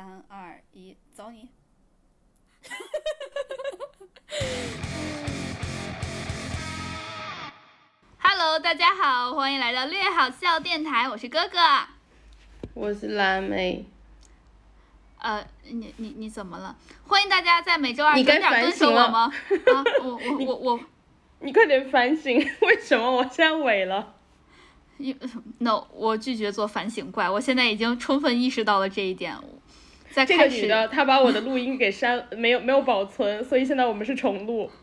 三二一，走你！Hello，大家好，欢迎来到略好笑电台，我是哥哥。我是蓝莓，呃，你你你怎么了？欢迎大家在每周二你该准点蹲反省了守我吗？啊，我我 我我你快点反省，为什么我现在萎了？，no，我拒绝做反省怪，我现在已经充分意识到了这一点。在这个开始女的她把我的录音给删，没有没有保存，所以现在我们是重录。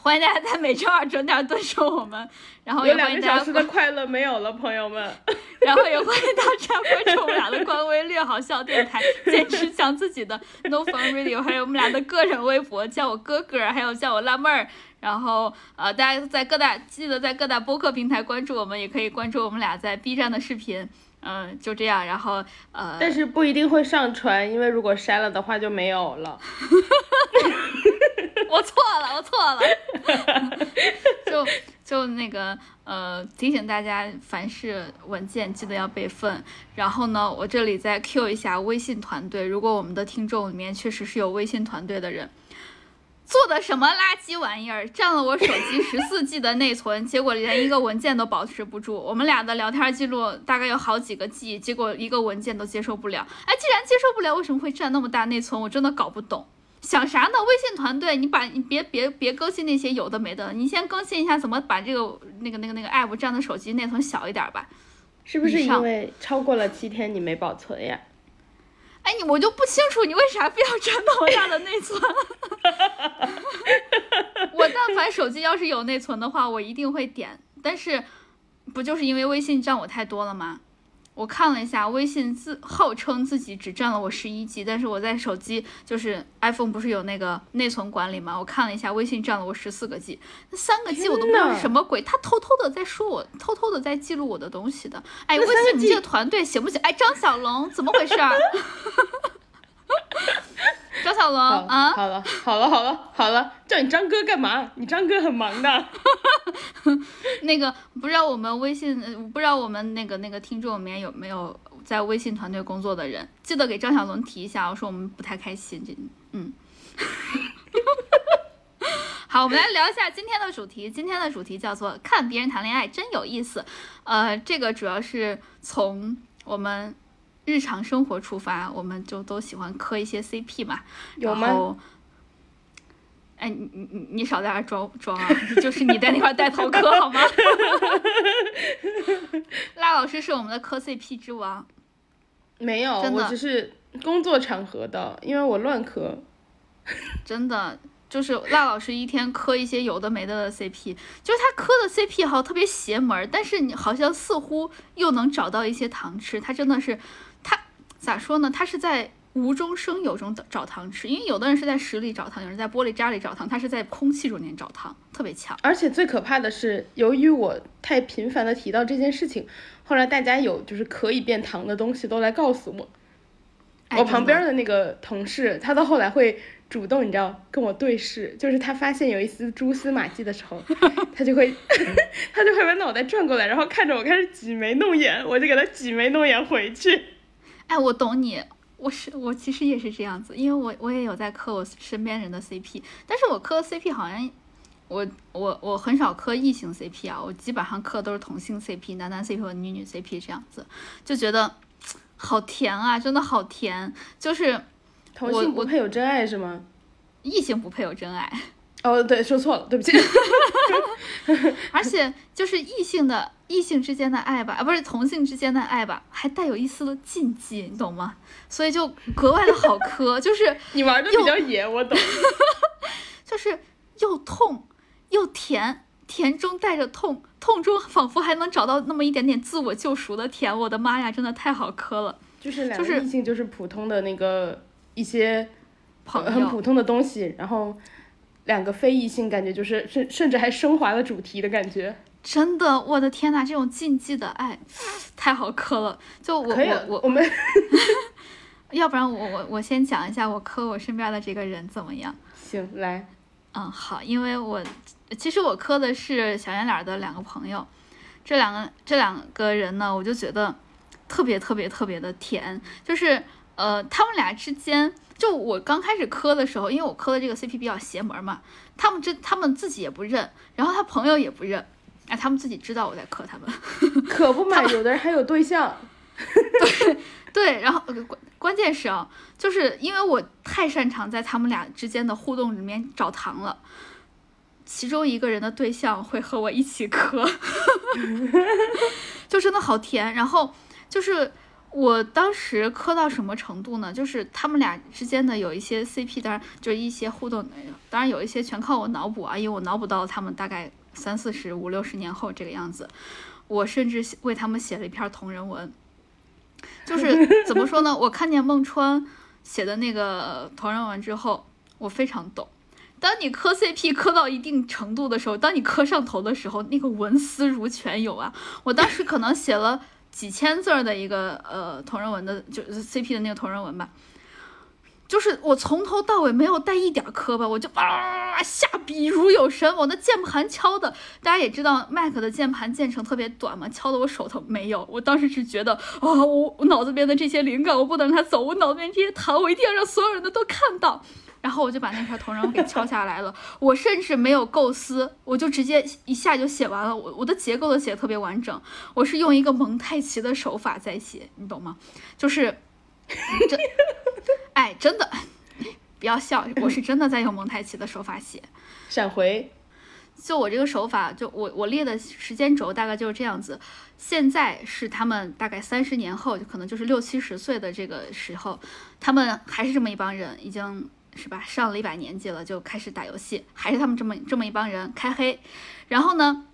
欢迎大家在每周二准点蹲守我们，然后有也欢迎大家两个小时的快乐没有了，朋友们。然后也欢迎大家关注我们俩的官微“略好笑电台”，坚持讲自己的 No Fun Radio，还有我们俩的个人微博，叫我哥哥，还有叫我辣妹儿。然后呃，大家在各大记得在各大播客平台关注我们，也可以关注我们俩在 B 站的视频。嗯、就这样。然后呃，但是不一定会上传，因为如果删了的话就没有了。我错了，我错了。就就那个呃，提醒大家，凡是文件记得要备份。然后呢，我这里再 Q 一下微信团队，如果我们的听众里面确实是有微信团队的人。做的什么垃圾玩意儿，占了我手机 十四 G 的内存，结果连一个文件都保持不住。我们俩的聊天记录大概有好几个 G，结果一个文件都接受不了。哎，既然接受不了，为什么会占那么大内存？我真的搞不懂。想啥呢？微信团队，你把你别别别更新那些有的没的，你先更新一下怎么把这个那个那个那个 app 占的手机内存小一点吧。是不是因为超过了七天你没保存呀？哎，你我就不清楚你为啥非要占那么大的内存。我但凡手机要是有内存的话，我一定会点。但是，不就是因为微信占我太多了吗？我看了一下，微信自号称自己只占了我十一 G，但是我在手机就是 iPhone 不是有那个内存管理吗？我看了一下，微信占了我十四个 G，那三个 G 我都不知道是什么鬼，他偷偷的在说我，偷偷的在记录我的东西的。哎，微信你这个团队行不行？哎，张小龙怎么回事儿？张小龙好啊，好了，好了，好了，好了，叫你张哥干嘛？你张哥很忙的。那个不知道我们微信，呃不知道我们那个那个听众里面有没有在微信团队工作的人，记得给张小龙提一下，我说我们不太开心，这嗯。好，我们来聊一下今天的主题。今天的主题叫做“看别人谈恋爱真有意思”。呃，这个主要是从我们日常生活出发，我们就都喜欢磕一些 CP 嘛。有吗？哎，你你你你少在那装装啊！就是你在那块儿带头磕 好吗？辣老师是我们的磕 CP 之王，没有，真的我只是工作场合的，因为我乱磕。真的就是辣老师一天磕一些有的没的的 CP，就是他磕的 CP 好特别邪门儿，但是你好像似乎又能找到一些糖吃，他真的是他咋说呢？他是在。无中生有中找糖吃，因为有的人是在屎里找糖，有人在玻璃渣里找糖，他是在空气中间找糖，特别强。而且最可怕的是，由于我太频繁的提到这件事情，后来大家有就是可以变糖的东西都来告诉我。哎我旁边的的那个同事，他到后来会主动，你知道跟我对视，就是他发现有一丝蛛丝马迹的时候，他就会 他就会把脑袋转过来，然后看着我开始挤眉弄眼，我就给他挤眉弄眼回去。哎，我懂你，我是我其实也是这样子，因为我我也有在磕我身边人的 CP，但是我磕 CP 好像我我我很少磕异性 CP 啊，我基本上磕都是同性 CP，男男 CP 和女女 CP 这样子，就觉得好甜啊，真的好甜，就是同性不配有真爱是吗？异性不配有真爱，哦，对，说错了，对不起。而且就是异性的异性之间的爱吧，啊，不是同性之间的爱吧，还带有一丝的禁忌，你懂吗？所以就格外的好磕，就是。你玩的比较野，我懂。就是又痛又甜，甜中带着痛，痛中仿佛还能找到那么一点点自我救赎的甜。我的妈呀，真的太好磕了！就是两就是个异性，就是普通的那个一些朋友，很普通的东西，然后两个非异性感觉就是甚甚至还升华了主题的感觉。真的，我的天呐，这种禁忌的爱太好磕了。就我我我，我们 要不然我我我先讲一下我磕我身边的这个人怎么样。行来，嗯，好，因为我其实我磕的是小圆脸儿的两个朋友，这两个这两个人呢，我就觉得特别特别特别的甜，就是呃，他们俩之间，就我刚开始磕的时候，因为我磕的这个 CP 比较邪门嘛，他们这他们自己也不认，然后他朋友也不认，哎，他们自己知道我在磕他们，可不嘛，有的人还有对象。对对，然后关关键是啊，就是因为我太擅长在他们俩之间的互动里面找糖了，其中一个人的对象会和我一起磕，就真的好甜。然后就是我当时磕到什么程度呢？就是他们俩之间的有一些 CP，当然就一些互动，当然有一些全靠我脑补啊，因为我脑补到了他们大概三四十五六十年后这个样子，我甚至为他们写了一篇同人文。就是 怎么说呢？我看见孟川写的那个同人文之后，我非常懂。当你磕 CP 磕到一定程度的时候，当你磕上头的时候，那个文思如泉涌啊！我当时可能写了几千字的一个呃同人文的，就是 CP 的那个同人文吧。就是我从头到尾没有带一点磕巴，我就啊下笔如有神，我的键盘敲的，大家也知道 Mac 的键盘键程特别短嘛，敲的我手头没有。我当时是觉得啊，我我脑子边的这些灵感我不能让它走，我脑子边这些糖我一定要让所有人的都看到。然后我就把那篇同人文给敲下来了，我甚至没有构思，我就直接一下就写完了。我我的结构都写的特别完整，我是用一个蒙太奇的手法在写，你懂吗？就是。真，哎，真的，不要笑，我是真的在用蒙太奇的手法写。闪回，就我这个手法，就我我列的时间轴大概就是这样子。现在是他们大概三十年后，就可能就是六七十岁的这个时候，他们还是这么一帮人，已经是吧，上了一把年纪了，就开始打游戏，还是他们这么这么一帮人开黑。然后呢，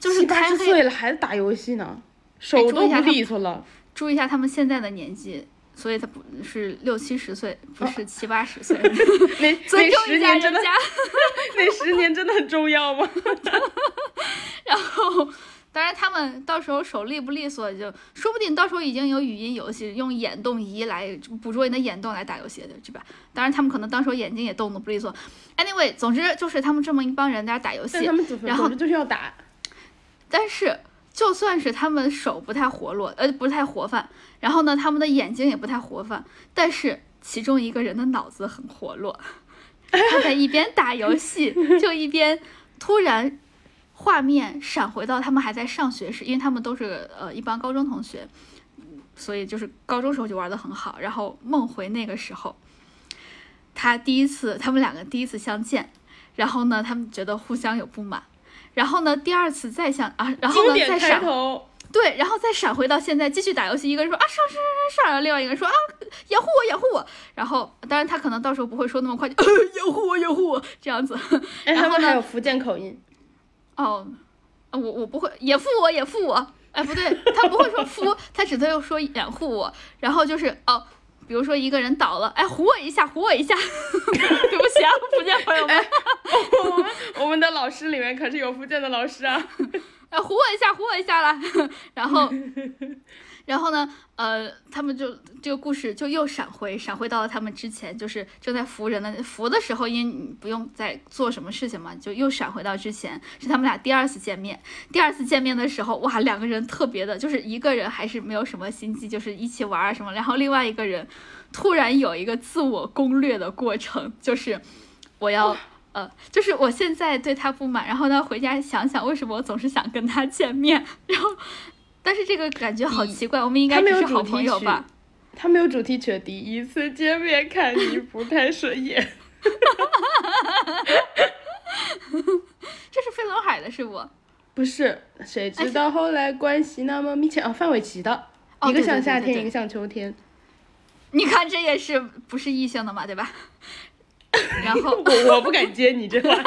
就是开黑岁了还打游戏呢，手都不利索了。注意一下他们现在的年纪。所以他不是六七十岁，不是七八十岁。那尊重一下人家。那十年真的很重要吗？然后，当然他们到时候手利不利索，就说不定到时候已经有语音游戏，用眼动仪来捕捉你的眼动来打游戏的，对吧？当然他们可能到时候眼睛也动的不利索。Anyway，总之就是他们这么一帮人在打游戏，然后就是要打。但是。就算是他们手不太活络，呃，不太活泛，然后呢，他们的眼睛也不太活泛，但是其中一个人的脑子很活络，他在一边打游戏，就一边突然画面闪回到他们还在上学时，因为他们都是呃一帮高中同学，所以就是高中时候就玩的很好，然后梦回那个时候，他第一次，他们两个第一次相见，然后呢，他们觉得互相有不满。然后呢？第二次再相啊，然后呢再闪，对，然后再闪回到现在继续打游戏。一个人说啊上上上上，然后另外一个人说啊掩护我掩护我。然后当然他可能到时候不会说那么快，就 掩护我掩护我这样子。然后还有福建口音。哦，我我不会也负我也负我。哎不对，他不会说负，他只会说掩护我。然后就是哦。比如说一个人倒了，哎，唬我一下，唬我一下。对不起啊，福建朋友们，我 们我们的老师里面可是有福建的老师啊。哎，唬我一下，唬我一下啦。然后。然后呢，呃，他们就这个故事就又闪回，闪回到了他们之前，就是正在扶人的扶的时候，因为你不用再做什么事情嘛，就又闪回到之前，是他们俩第二次见面。第二次见面的时候，哇，两个人特别的，就是一个人还是没有什么心机，就是一起玩啊什么，然后另外一个人突然有一个自我攻略的过程，就是我要，呃，就是我现在对他不满，然后呢回家想想为什么我总是想跟他见面，然后。但是这个感觉好奇怪，我们应该是好朋友吧？他没有主题曲，第一次见面看你不太顺眼。这是飞轮海的是不？不是，谁知道后来关系那么密切啊？范玮琪的，一个像夏天，一个像秋天。你看，这也是不是异性的嘛，对吧？然后我我不敢接你这话。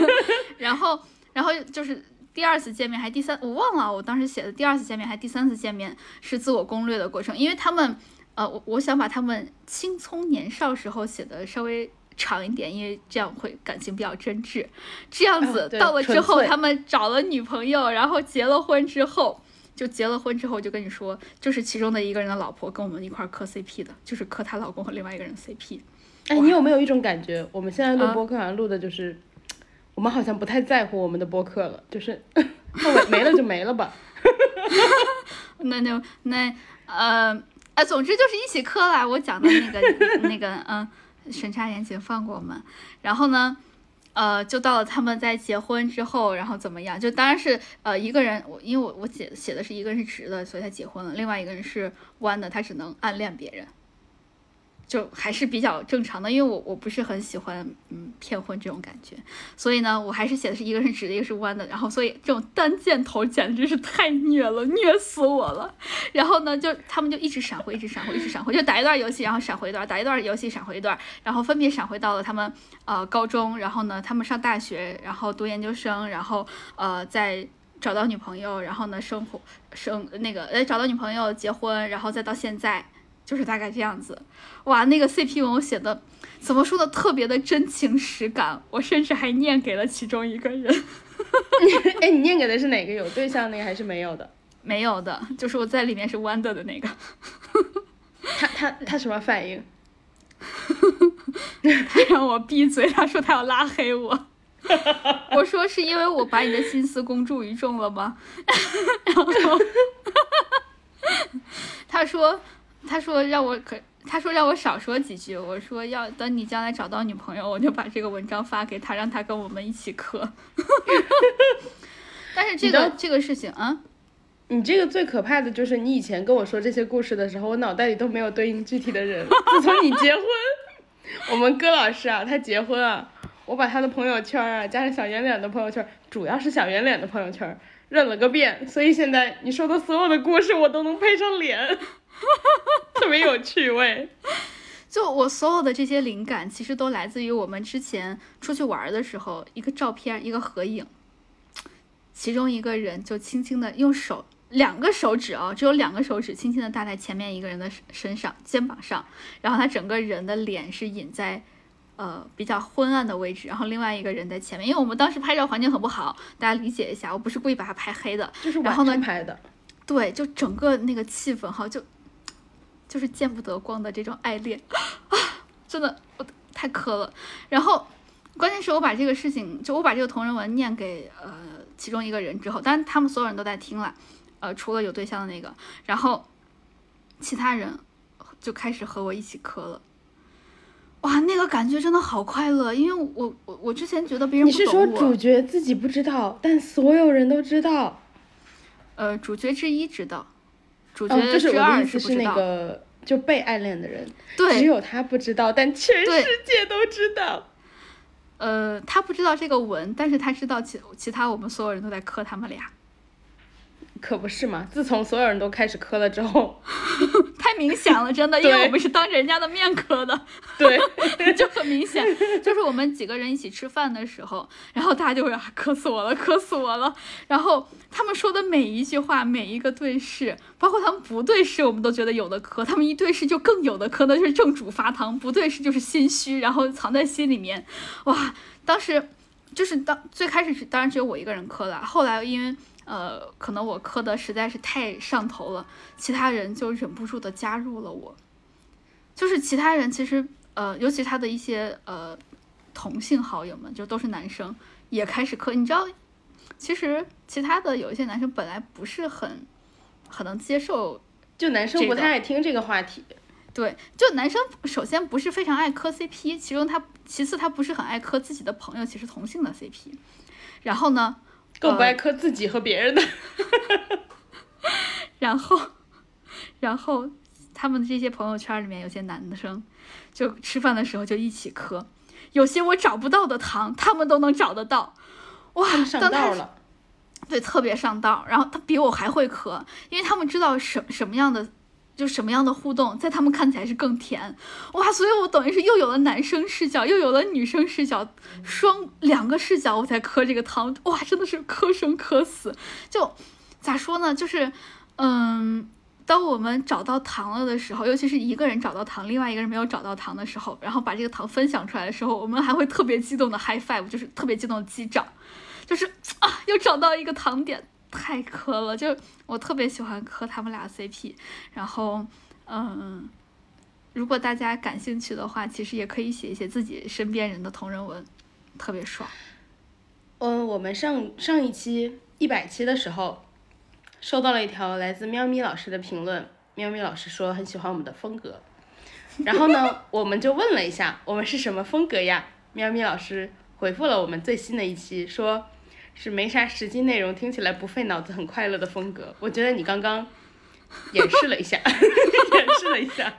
然后，然后就是。第二次见面还第三，我忘了，我当时写的第二次见面还第三次见面是自我攻略的过程，因为他们，呃，我我想把他们青葱年少时候写的稍微长一点，因为这样会感情比较真挚。这样子到了之后，他们找了女朋友，然后结了婚之后，就结了婚之后就跟你说，就是其中的一个人的老婆跟我们一块磕 CP 的，就是磕她老公和另外一个人 CP。哎，你有没有一种感觉，我们现在录播客好像录的就是。我们好像不太在乎我们的播客了，就是 那我没了就没了吧。那就那呃啊，总之就是一起磕啦。我讲的那个那个嗯，审查严谨放过我们。然后呢，呃，就到了他们在结婚之后，然后怎么样？就当然是呃一个人，我因为我我写写的是一个人是直的，所以他结婚了；另外一个人是弯的，他只能暗恋别人。就还是比较正常的，因为我我不是很喜欢嗯骗婚这种感觉，所以呢，我还是写的是一个是直的，一个是弯的，然后所以这种单箭头简直是太虐了，虐死我了。然后呢，就他们就一直闪回，一直闪回，一直闪回，就打一段游戏，然后闪回一段，打一段游戏，闪回一段，然后分别闪回到了他们呃高中，然后呢他们上大学，然后读研究生，然后呃再找到女朋友，然后呢生活生那个呃找到女朋友结婚，然后再到现在。就是大概这样子，哇，那个 CP 文我写的怎么说的特别的真情实感，我甚至还念给了其中一个人。哎，你念给的是哪个？有对象那个还是没有的？没有的，就是我在里面是 Wonder 的那个。他他他什么反应？他让我闭嘴，他说他要拉黑我。我说是因为我把你的心思公诸于众了吗？然后他说。他说让我可，他说让我少说几句。我说要等你将来找到女朋友，我就把这个文章发给他，让他跟我们一起磕。但是这个这个事情啊，你这个最可怕的就是你以前跟我说这些故事的时候，我脑袋里都没有对应具体的人。自从你结婚，我们戈老师啊，他结婚啊，我把他的朋友圈啊，加上小圆脸的朋友圈，主要是小圆脸的朋友圈认了个遍，所以现在你说的所有的故事，我都能配上脸。特别有趣味，就我所有的这些灵感，其实都来自于我们之前出去玩的时候，一个照片，一个合影，其中一个人就轻轻的用手，两个手指啊，只有两个手指，轻轻的搭在前面一个人的身上肩膀上，然后他整个人的脸是隐在呃比较昏暗的位置，然后另外一个人在前面，因为我们当时拍照环境很不好，大家理解一下，我不是故意把它拍黑的，就是晚上拍的，对，就整个那个气氛哈就。就是见不得光的这种爱恋 啊，真的我太磕了。然后，关键是我把这个事情，就我把这个同人文念给呃其中一个人之后，当然他们所有人都在听了，呃，除了有对象的那个，然后其他人就开始和我一起磕了。哇，那个感觉真的好快乐，因为我我我之前觉得别人你是说主角自己不知道，但所有人都知道？呃，主角之一知道。主角之二是是那个就被暗恋的人，对，只有他不知道，但全世界都知道。呃，他不知道这个文，但是他知道其其他我们所有人都在磕他们俩。可不是嘛！自从所有人都开始磕了之后，太明显了，真的，因为我们是当着人家的面磕的，对，就很明显。就是我们几个人一起吃饭的时候，然后大家就会磕死我了，磕死我了。然后他们说的每一句话，每一个对视，包括他们不对视，我们都觉得有的磕；他们一对视就更有的磕，那就是正主发糖；不对视就是心虚，然后藏在心里面。哇，当时就是当最开始是当然只有我一个人磕了，后来因为。呃，可能我磕的实在是太上头了，其他人就忍不住的加入了我。就是其他人其实，呃，尤其他的一些呃同性好友们，就都是男生，也开始磕。你知道，其实其他的有一些男生本来不是很很能接受，就男生不太爱听这个话题。对，就男生首先不是非常爱磕 CP，其中他其次他不是很爱磕自己的朋友，其实同性的 CP。然后呢？更不爱磕自己和别人的，然后，然后他们这些朋友圈里面有些男生，就吃饭的时候就一起磕，有些我找不到的糖，他们都能找得到，哇，上道了，对，特别上道。然后他比我还会磕，因为他们知道什什么样的。就什么样的互动，在他们看起来是更甜，哇！所以我等于是又有了男生视角，又有了女生视角，双两个视角我才磕这个糖，哇！真的是磕生磕死。就咋说呢？就是，嗯，当我们找到糖了的时候，尤其是一个人找到糖，另外一个人没有找到糖的时候，然后把这个糖分享出来的时候，我们还会特别激动的 high five，就是特别激动的击掌，就是啊，又找到一个糖点。太磕了，就我特别喜欢磕他们俩 CP，然后，嗯，如果大家感兴趣的话，其实也可以写一写自己身边人的同人文，特别爽。嗯，我们上上一期一百期的时候，收到了一条来自喵咪老师的评论，喵咪老师说很喜欢我们的风格，然后呢，我们就问了一下，我们是什么风格呀？喵咪老师回复了我们最新的一期，说是没啥实际内容，听起来不费脑子，很快乐的风格。我觉得你刚刚演示了一下，演示了一下。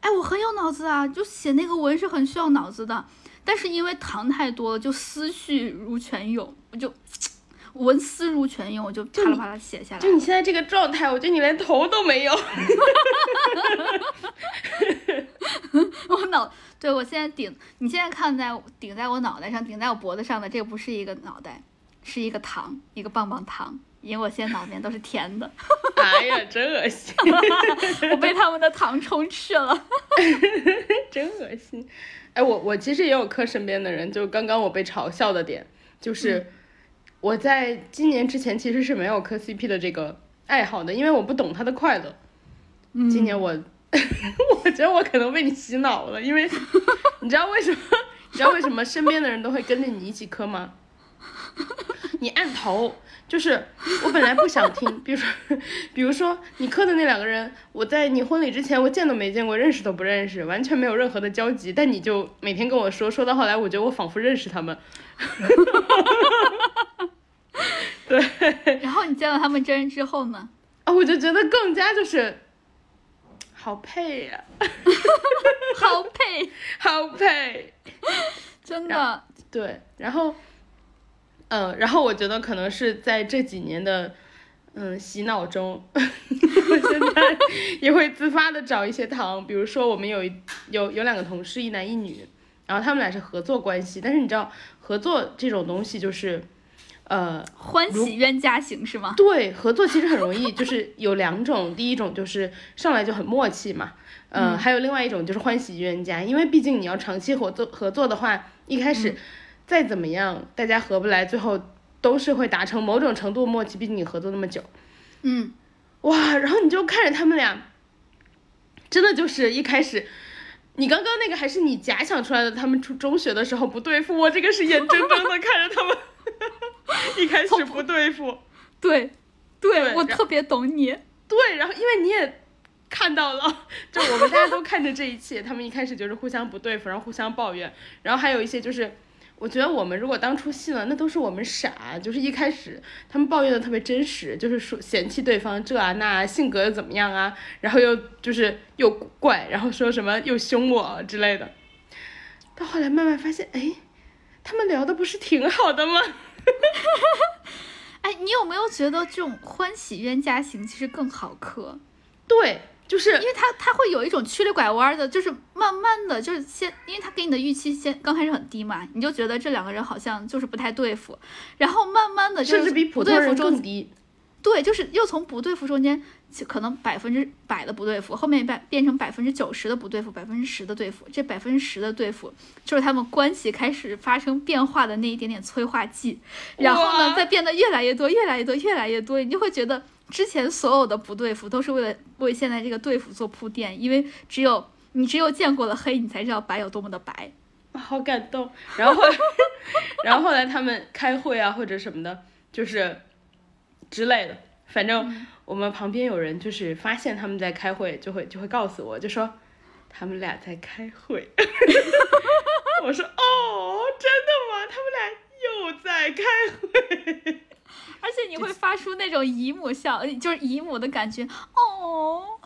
哎，我很有脑子啊，就写那个文是很需要脑子的，但是因为糖太多了，就思绪如泉涌，我就文思如泉涌，我就啪啦啪啦写下来。就你现在这个状态，我觉得你连头都没有。我脑，对我现在顶，你现在看在顶在我脑袋上，顶在我脖子上的，这个不是一个脑袋，是一个糖，一个棒棒糖。因为我现在脑子里面都是甜的，哎呀，真恶心！我被他们的糖充斥了，真恶心。哎，我我其实也有磕身边的人，就刚刚我被嘲笑的点，就是我在今年之前其实是没有磕 CP 的这个爱好的，因为我不懂他的快乐。今年我，我觉得我可能被你洗脑了，因为你知道为什么？你知道为什么身边的人都会跟着你一起磕吗？你按头。就是我本来不想听，比如说，比如说你磕的那两个人，我在你婚礼之前我见都没见过，认识都不认识，完全没有任何的交集。但你就每天跟我说，说到后来，我觉得我仿佛认识他们。对。然后你见到他们真人之后呢？啊，我就觉得更加就是好配呀，好配，好配，真的。对，然后。嗯，然后我觉得可能是在这几年的嗯洗脑中，我现在 也会自发的找一些糖，比如说我们有一有有两个同事，一男一女，然后他们俩是合作关系，但是你知道合作这种东西就是，呃，欢喜冤家型是吗？对，合作其实很容易，就是有两种，第一种就是上来就很默契嘛，嗯，还有另外一种就是欢喜冤家，因为毕竟你要长期合作合作的话，一开始。再怎么样，大家合不来，最后都是会达成某种程度默契。毕竟你合作那么久，嗯，哇，然后你就看着他们俩，真的就是一开始，你刚刚那个还是你假想出来的，他们初中学的时候不对付，我这个是眼睁睁的看着他们 一开始不对付，对，对我特别懂你，对，然后因为你也看到了，就我们大家都看着这一切，他们一开始就是互相不对付，然后互相抱怨，然后还有一些就是。我觉得我们如果当初信了，那都是我们傻。就是一开始他们抱怨的特别真实，就是说嫌弃对方这啊那，性格又怎么样啊，然后又就是又怪，然后说什么又凶我之类的。到后来慢慢发现，哎，他们聊的不是挺好的吗？哎，你有没有觉得这种欢喜冤家型其实更好磕？对。就是因为他他会有一种曲里拐弯的，就是慢慢的就是先，因为他给你的预期先刚开始很低嘛，你就觉得这两个人好像就是不太对付，然后慢慢的甚至比普通人更低，对，就是又从不对付中间可能百分之百的不对付，后面变变成百分之九十的不对付，百分之十的对付，这百分之十的对付就是他们关系开始发生变化的那一点点催化剂，然后呢再变得越来越多，越来越多，越来越多，你就会觉得。之前所有的不对付都是为了为现在这个对付做铺垫，因为只有你只有见过了黑，你才知道白有多么的白，好感动。然后，然后后来他们开会啊或者什么的，就是之类的，反正我们旁边有人就是发现他们在开会，就会就会告诉我，就说他们俩在开会。我说哦，真的吗？他们俩又在开会。而且你会发出那种姨母笑，就是姨母的感觉哦。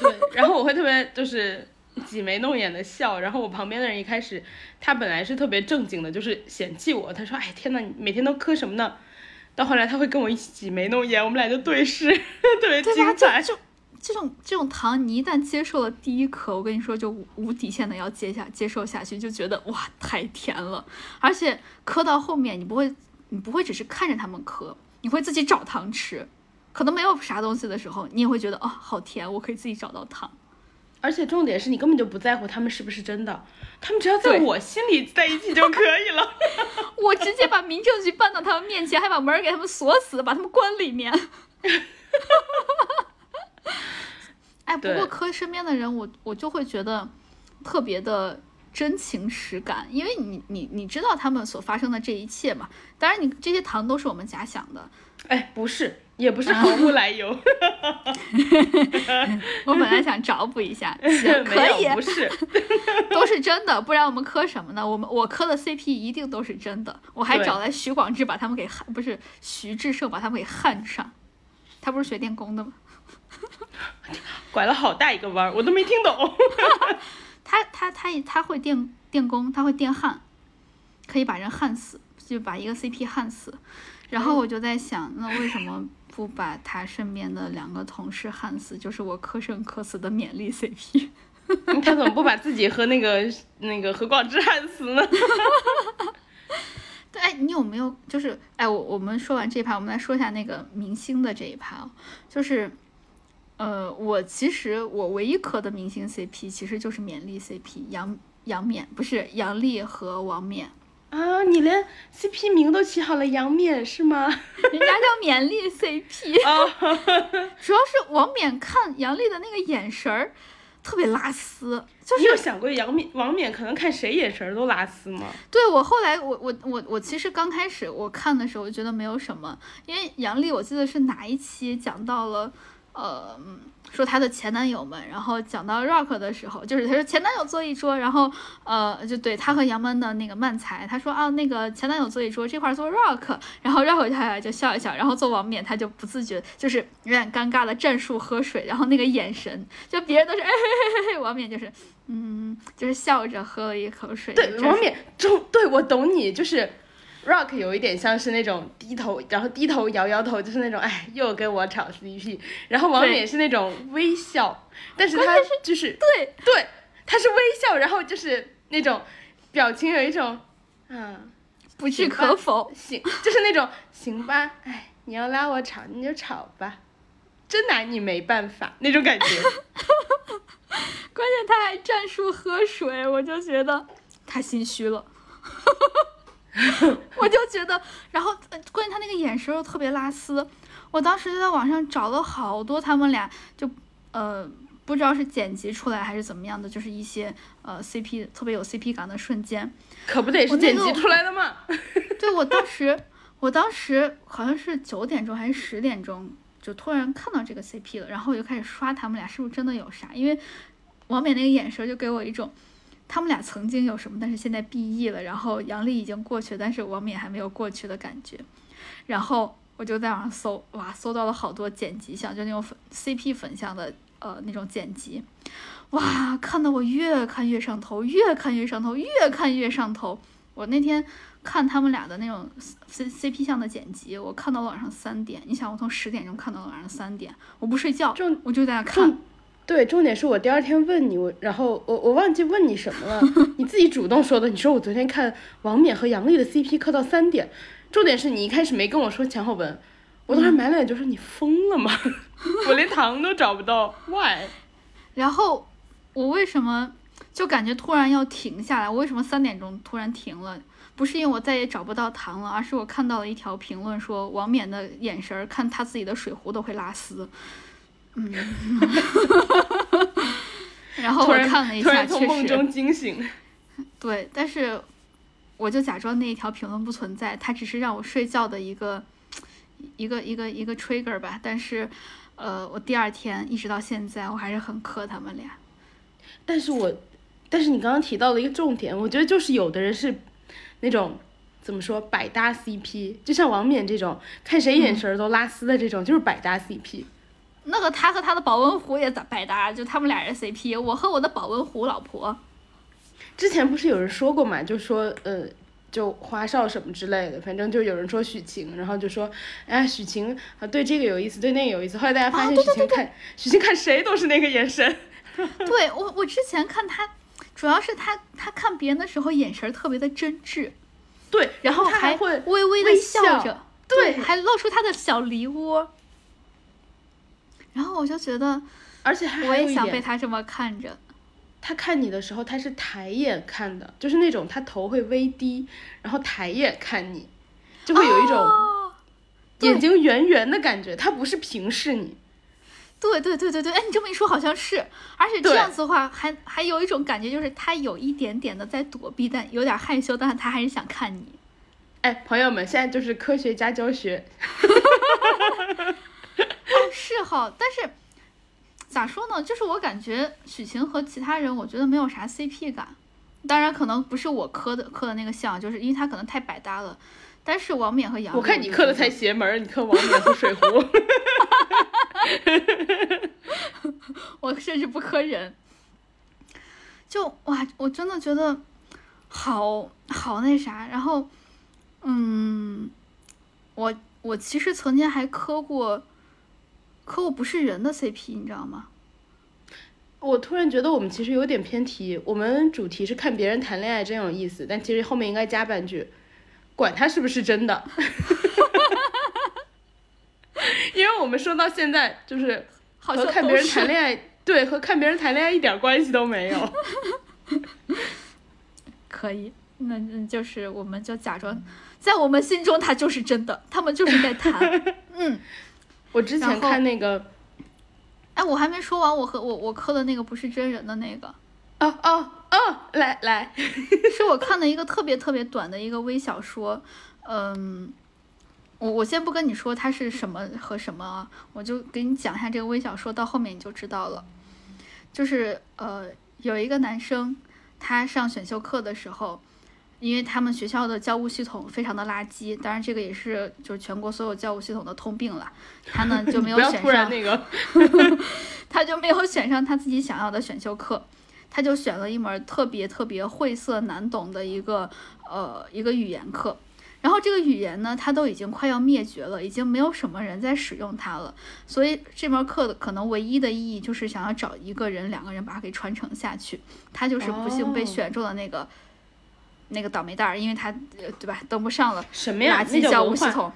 对，然后我会特别就是挤眉弄眼的笑，然后我旁边的人一开始他本来是特别正经的，就是嫌弃我，他说：“哎天呐，你每天都磕什么呢？”到后来他会跟我一起挤眉弄眼，我们俩就对视，特别精彩。就这种这种糖，你一旦接受了第一颗，我跟你说就无底线的要接下接受下去，就觉得哇太甜了。而且磕到后面，你不会你不会只是看着他们磕。你会自己找糖吃，可能没有啥东西的时候，你也会觉得哦，好甜，我可以自己找到糖。而且重点是你根本就不在乎他们是不是真的，他们只要在我心里在一起就可以了。我直接把民政局搬到他们面前，还把门给他们锁死，把他们关里面。哎，不过磕身边的人，我我就会觉得特别的。真情实感，因为你你你知道他们所发生的这一切嘛？当然，你这些糖都是我们假想的，哎，不是，也不是毫无来由。我本来想找补一下，行，可以，不是，都是真的，不然我们磕什么呢？我们我磕的 CP 一定都是真的。我还找来徐广志把他们给焊，不是徐志胜把他们给焊上。他不是学电工的吗？拐了好大一个弯儿，我都没听懂。他他他他会电电工，他会电焊，可以把人焊死，就把一个 CP 焊死。然后我就在想，那为什么不把他身边的两个同事焊死？就是我磕生磕死的勉励 CP。他怎么不把自己和那个那个何广智焊死呢？对，哎，你有没有就是哎，我我们说完这一趴，我们来说一下那个明星的这一趴哦，就是。呃，我其实我唯一磕的明星 CP 其实就是勉励 CP，杨杨勉不是杨丽和王冕啊，你连 CP 名都起好了，杨冕是吗？人家叫勉励 CP，主要是王冕看杨丽的那个眼神儿特别拉丝，就是你有想过杨冕王冕可能看谁眼神都拉丝吗？对我后来我我我我其实刚开始我看的时候我觉得没有什么，因为杨丽我记得是哪一期讲到了。呃，说她的前男友们，然后讲到 Rock 的时候，就是她说前男友坐一桌，然后呃，就对他和杨门的那个漫才，他说啊，那个前男友坐一桌，这块坐 Rock，然后 Rock 下来就笑一笑，然后坐王冕他就不自觉，就是有点尴尬的战术喝水，然后那个眼神，就别人都是哎嘿嘿嘿嘿，王冕就是嗯，就是笑着喝了一口水。对，王冕就对我懂你，就是。Rock 有一点像是那种低头，然后低头摇摇头，就是那种哎，又跟我炒 CP。然后王冕是那种微笑，但是他就是对对，他是微笑，然后就是那种表情有一种嗯不置可否，行，就是那种行吧，哎，你要拉我炒你就炒吧，真拿你没办法那种感觉。关键他还战术喝水，我就觉得他心虚了。我就觉得，然后关键他那个眼神又特别拉丝，我当时就在网上找了好多他们俩，就呃不知道是剪辑出来还是怎么样的，就是一些呃 CP 特别有 CP 感的瞬间，可不得是剪辑出来的吗？对，我当时我当时好像是九点钟还是十点钟，就突然看到这个 CP 了，然后我就开始刷他们俩是不是真的有啥，因为王冕那个眼神就给我一种。他们俩曾经有什么，但是现在 B E 了。然后杨笠已经过去，但是王冕还没有过去的感觉。然后我就在网上搜，哇，搜到了好多剪辑像，就那种粉 C P 粉像的呃那种剪辑，哇，看得我越看越上头，越看越上头，越看越上头。我那天看他们俩的那种 C C P 像的剪辑，我看到了晚上三点。你想，我从十点钟看到了晚上三点，我不睡觉，我就在那看。对，重点是我第二天问你，我然后我我忘记问你什么了，你自己主动说的。你说我昨天看王冕和杨笠的 CP 磕到三点，重点是你一开始没跟我说前后文，我当时满脸就说你疯了吗？我连糖都找不到，why？然后我为什么就感觉突然要停下来？我为什么三点钟突然停了？不是因为我再也找不到糖了，而是我看到了一条评论说王冕的眼神看他自己的水壶都会拉丝。嗯，然后我看了一下，从梦中惊醒。对，但是我就假装那一条评论不存在，它只是让我睡觉的一个一个一个一个 trigger 吧。但是，呃，我第二天一直到现在，我还是很磕他们俩。但是我，但是你刚刚提到了一个重点，我觉得就是有的人是那种怎么说百搭 CP，就像王冕这种，看谁眼神都拉丝的这种，就是百搭 CP。那个他和他的保温壶也咋百搭？就他们俩人 CP，我和我的保温壶老婆。之前不是有人说过嘛？就说呃，就花少什么之类的，反正就有人说许晴，然后就说，哎，许晴啊，对这个有意思，对那个有意思。后来大家发现许晴看许晴看谁都是那个眼神。对我，我之前看他，主要是他他看别人的时候眼神特别的真挚。对，然后还会微微的笑着，对，还露出他的小梨窝。然后我就觉得，而且我也想被他这么看着。他看你的时候，他是抬眼看的，就是那种他头会微低，然后抬眼看你，就会有一种眼睛圆圆的感觉。他不是平视你。对对对对对，哎，你这么一说好像是，而且这样子的话，还还有一种感觉，就是他有一点点的在躲避，但有点害羞，但是他还是想看你。哎，朋友们，现在就是科学家教学。是哈，但是咋说呢？就是我感觉许晴和其他人，我觉得没有啥 CP 感。当然，可能不是我磕的磕的那个像，就是因为他可能太百搭了。但是王冕和杨，我看你磕的才邪门，你磕王冕和水壶。我甚至不磕人。就哇，我真的觉得好好那啥。然后，嗯，我我其实曾经还磕过。可我不是人的 CP，你知道吗？我突然觉得我们其实有点偏题。我们主题是看别人谈恋爱真有意思，但其实后面应该加半句，管他是不是真的。因为我们说到现在，就是和看别人谈恋爱，对，和看别人谈恋爱一点关系都没有。可以，那那就是我们就假装，在我们心中他就是真的，他们就是在谈，嗯。我之前看那个，哎，我还没说完，我和我我磕的那个不是真人的那个，哦哦哦，来来，是我看的一个特别特别短的一个微小说，嗯，我我先不跟你说它是什么和什么啊，我就给你讲一下这个微小说，到后面你就知道了，就是呃，有一个男生，他上选修课的时候。因为他们学校的教务系统非常的垃圾，当然这个也是就是全国所有教务系统的通病了。他呢就没有 选上那个，他就没有选上他自己想要的选修课，他就选了一门特别特别晦涩难懂的一个呃一个语言课。然后这个语言呢，它都已经快要灭绝了，已经没有什么人在使用它了。所以这门课的可能唯一的意义就是想要找一个人、两个人把它给传承下去。他就是不幸被选中的那个。那个倒霉蛋儿，因为他对吧，登不上了什么呀？垃圾教务系统，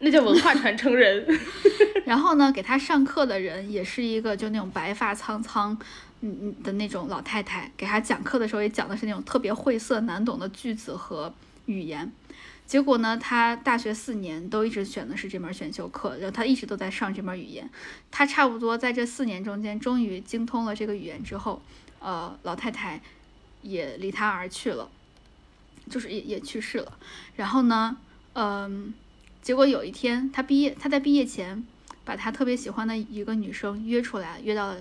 那叫文化传承人。然后呢，给他上课的人也是一个就那种白发苍苍，嗯嗯的那种老太太。给他讲课的时候也讲的是那种特别晦涩难懂的句子和语言。结果呢，他大学四年都一直选的是这门选修课，然后他一直都在上这门语言。他差不多在这四年中间，终于精通了这个语言之后，呃，老太太也离他而去了。就是也也去世了，然后呢，嗯，结果有一天他毕业，他在毕业前把他特别喜欢的一个女生约出来，约到了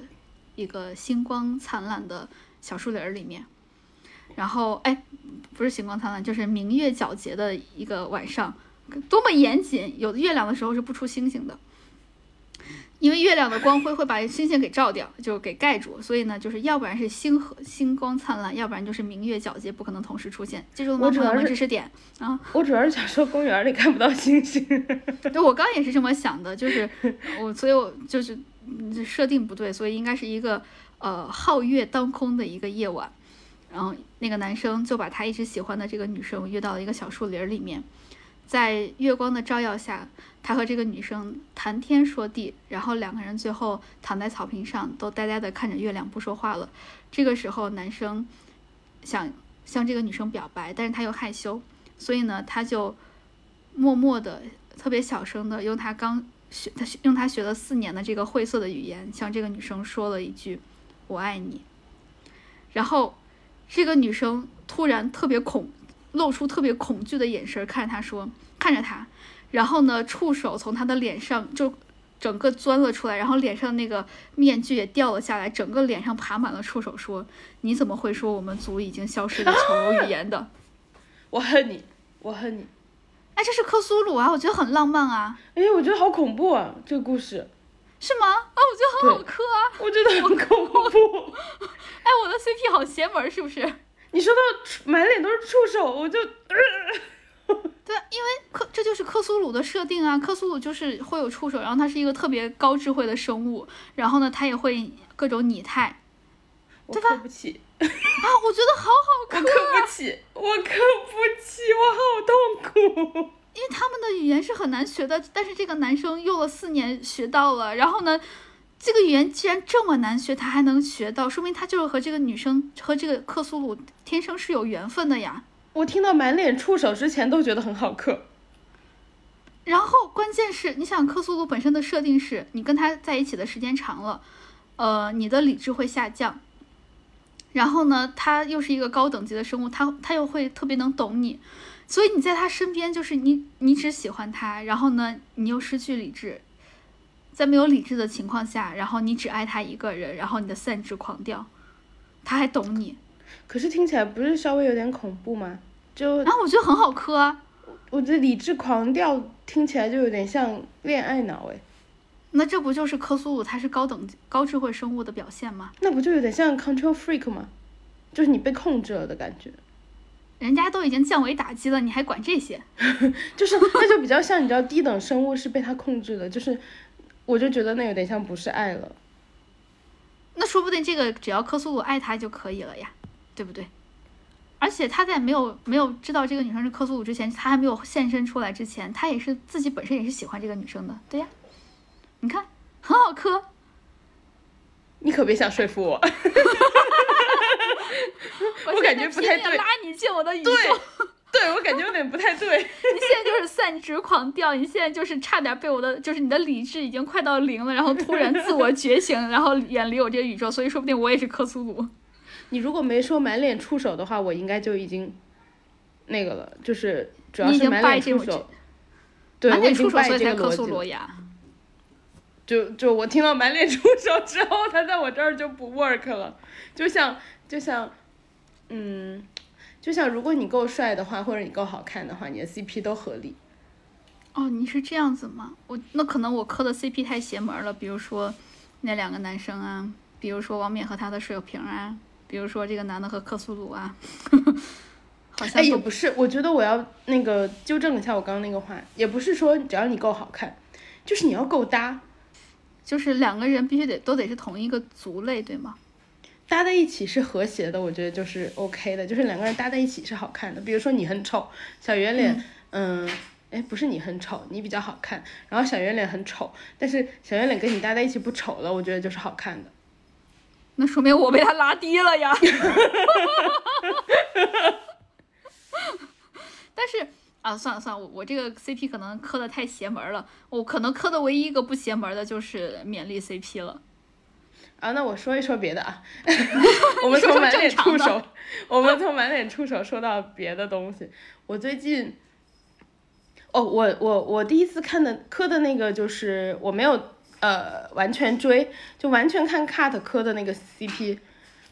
一个星光灿烂的小树林里面，然后哎，不是星光灿烂，就是明月皎洁的一个晚上，多么严谨，有月亮的时候是不出星星的。因为月亮的光辉会把星星给照掉，就给盖住，所以呢，就是要不然是星河星光灿烂，要不然就是明月皎洁，不可能同时出现。记住了吗？主要是知识点啊。我主要是想说，公园里看不到星星。对，我刚也是这么想的，就是我，所以我就是设定不对，所以应该是一个呃皓月当空的一个夜晚，然后那个男生就把他一直喜欢的这个女生约到了一个小树林里面。在月光的照耀下，他和这个女生谈天说地，然后两个人最后躺在草坪上，都呆呆的看着月亮不说话了。这个时候，男生想向这个女生表白，但是他又害羞，所以呢，他就默默的、特别小声的用他刚学、他用他学了四年的这个晦涩的语言，向这个女生说了一句“我爱你”。然后，这个女生突然特别恐。露出特别恐惧的眼神看着他说，看着他，然后呢，触手从他的脸上就整个钻了出来，然后脸上那个面具也掉了下来，整个脸上爬满了触手。说你怎么会说我们族已经消失的丑陋语言的？我恨你，我恨你。哎，这是克苏鲁啊，我觉得很浪漫啊。哎，我觉得好恐怖啊，这个故事。是吗？啊，我觉得很好磕啊。我觉得很恐怖。哎，我的 CP 好邪门，是不是？你说到满脸都是触手，我就，对，因为克这就是克苏鲁的设定啊，克苏鲁就是会有触手，然后它是一个特别高智慧的生物，然后呢，它也会各种拟态，对吧？磕不起啊，我觉得好好磕，我磕不起，我磕不起，我好痛苦。因为他们的语言是很难学的，但是这个男生用了四年学到了，然后呢？这个语言既然这么难学，他还能学到，说明他就是和这个女生和这个克苏鲁天生是有缘分的呀。我听到满脸触手之前都觉得很好磕。然后关键是，你想克苏鲁本身的设定是，你跟他在一起的时间长了，呃，你的理智会下降。然后呢，他又是一个高等级的生物，他他又会特别能懂你。所以你在他身边，就是你你只喜欢他，然后呢，你又失去理智，在没有理智的情况下，然后你只爱他一个人，然后你的散值狂掉，他还懂你，可是听起来不是稍微有点恐怖吗？就啊我觉得很好磕啊。我的理智狂掉听起来就有点像恋爱脑哎，那这不就是科苏鲁它是高等高智慧生物的表现吗？那不就有点像 control freak 吗？就是你被控制了的感觉，人家都已经降维打击了，你还管这些？就是那就比较像你知道低等生物是被他控制的，就是我就觉得那有点像不是爱了。那说不定这个只要科苏鲁爱他就可以了呀，对不对？而且他在没有没有知道这个女生是克苏鲁之前，他还没有现身出来之前，他也是自己本身也是喜欢这个女生的，对呀。你看，很好磕。你可别想说服我，我感觉不太对。拉你进我的宇宙。对，我感觉有点不太对。你现在就是散值狂掉，你现在就是差点被我的，就是你的理智已经快到零了，然后突然自我觉醒，然后远离我这个宇宙，所以说不定我也是克苏鲁。你如果没说满脸触手的话，我应该就已经那个了，就是主要是满脸触手。对，我已经拜这个逻辑了。就就我听到满脸触手之后，他在我这儿就不 work 了。就像就像，嗯，就像如果你够帅的话，或者你够好看的话，你的 CP 都合理。哦，你是这样子吗？我那可能我磕的 CP 太邪门了，比如说那两个男生啊，比如说王冕和他的水瓶啊。比如说这个男的和克苏鲁啊，好像也不是。我觉得我要那个纠正一下我刚刚那个话，也不是说只要你够好看，就是你要够搭，就是两个人必须得都得是同一个族类，对吗？搭在一起是和谐的，我觉得就是 OK 的，就是两个人搭在一起是好看的。比如说你很丑，小圆脸，嗯，哎，不是你很丑，你比较好看，然后小圆脸很丑，但是小圆脸跟你搭在一起不丑了，我觉得就是好看的。那说明我被他拉低了呀，但是啊，算了算了，我我这个 CP 可能磕的太邪门了，我可能磕的唯一一个不邪门的就是勉励 CP 了。啊，那我说一说别的啊，我们从满脸触手，我们从满脸触手说到别的东西。我最近，哦，我我我第一次看的磕的那个就是我没有。呃，完全追就完全看 cut 磕的那个 CP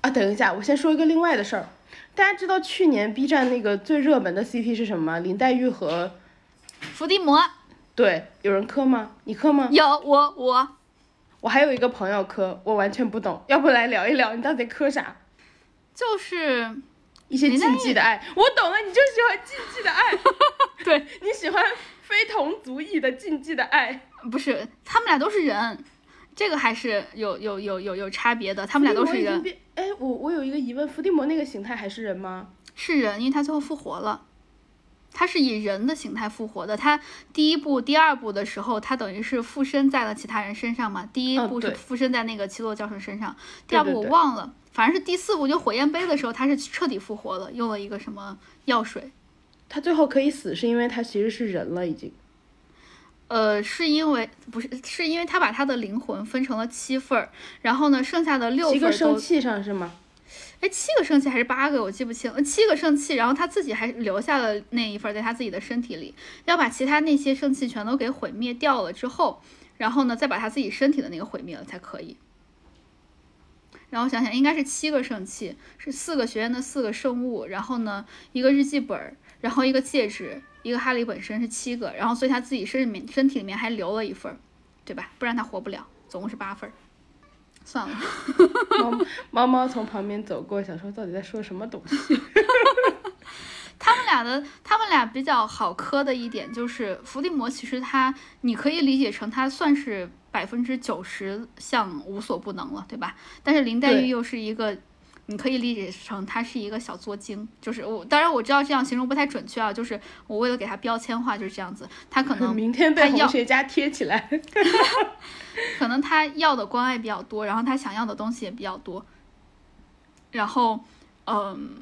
啊！等一下，我先说一个另外的事儿。大家知道去年 B 站那个最热门的 CP 是什么吗？林黛玉和伏地魔。对，有人磕吗？你磕吗？有，我我我还有一个朋友磕，我完全不懂。要不来聊一聊，你到底磕啥？就是一些禁忌的爱。我懂了，你就喜欢禁忌的爱。对你喜欢非同族裔的禁忌的爱。不是，他们俩都是人，这个还是有有有有有差别的。他们俩都是人。哎，我我有一个疑问，伏地魔那个形态还是人吗？是人，因为他最后复活了，他是以人的形态复活的。他第一部、第二部的时候，他等于是附身在了其他人身上嘛。第一部是附身在那个七洛教授身上，第二部我忘了，反正是第四部就火焰杯的时候，他是彻底复活了，用了一个什么药水。他最后可以死，是因为他其实是人了，已经。呃，是因为不是，是因为他把他的灵魂分成了七份儿，然后呢，剩下的六份都。七个圣器上是吗？哎，七个圣器还是八个？我记不清。七个圣器，然后他自己还留下了那一份在他自己的身体里，要把其他那些圣器全都给毁灭掉了之后，然后呢，再把他自己身体的那个毁灭了才可以。然后想想，应该是七个圣器，是四个学院的四个圣物，然后呢，一个日记本，然后一个戒指。一个哈利本身是七个，然后所以他自己身里面身体里面还留了一份，对吧？不然他活不了。总共是八份。算了。猫猫猫从旁边走过，想说到底在说什么东西。他们俩的，他们俩比较好磕的一点就是伏地魔，其实他你可以理解成他算是百分之九十像无所不能了，对吧？但是林黛玉又是一个。你可以理解成他是一个小作精，就是我当然我知道这样形容不太准确啊，就是我为了给他标签化就是这样子，他可能 明天被红学家贴起来，可能他要的关爱比较多，然后他想要的东西也比较多，然后嗯，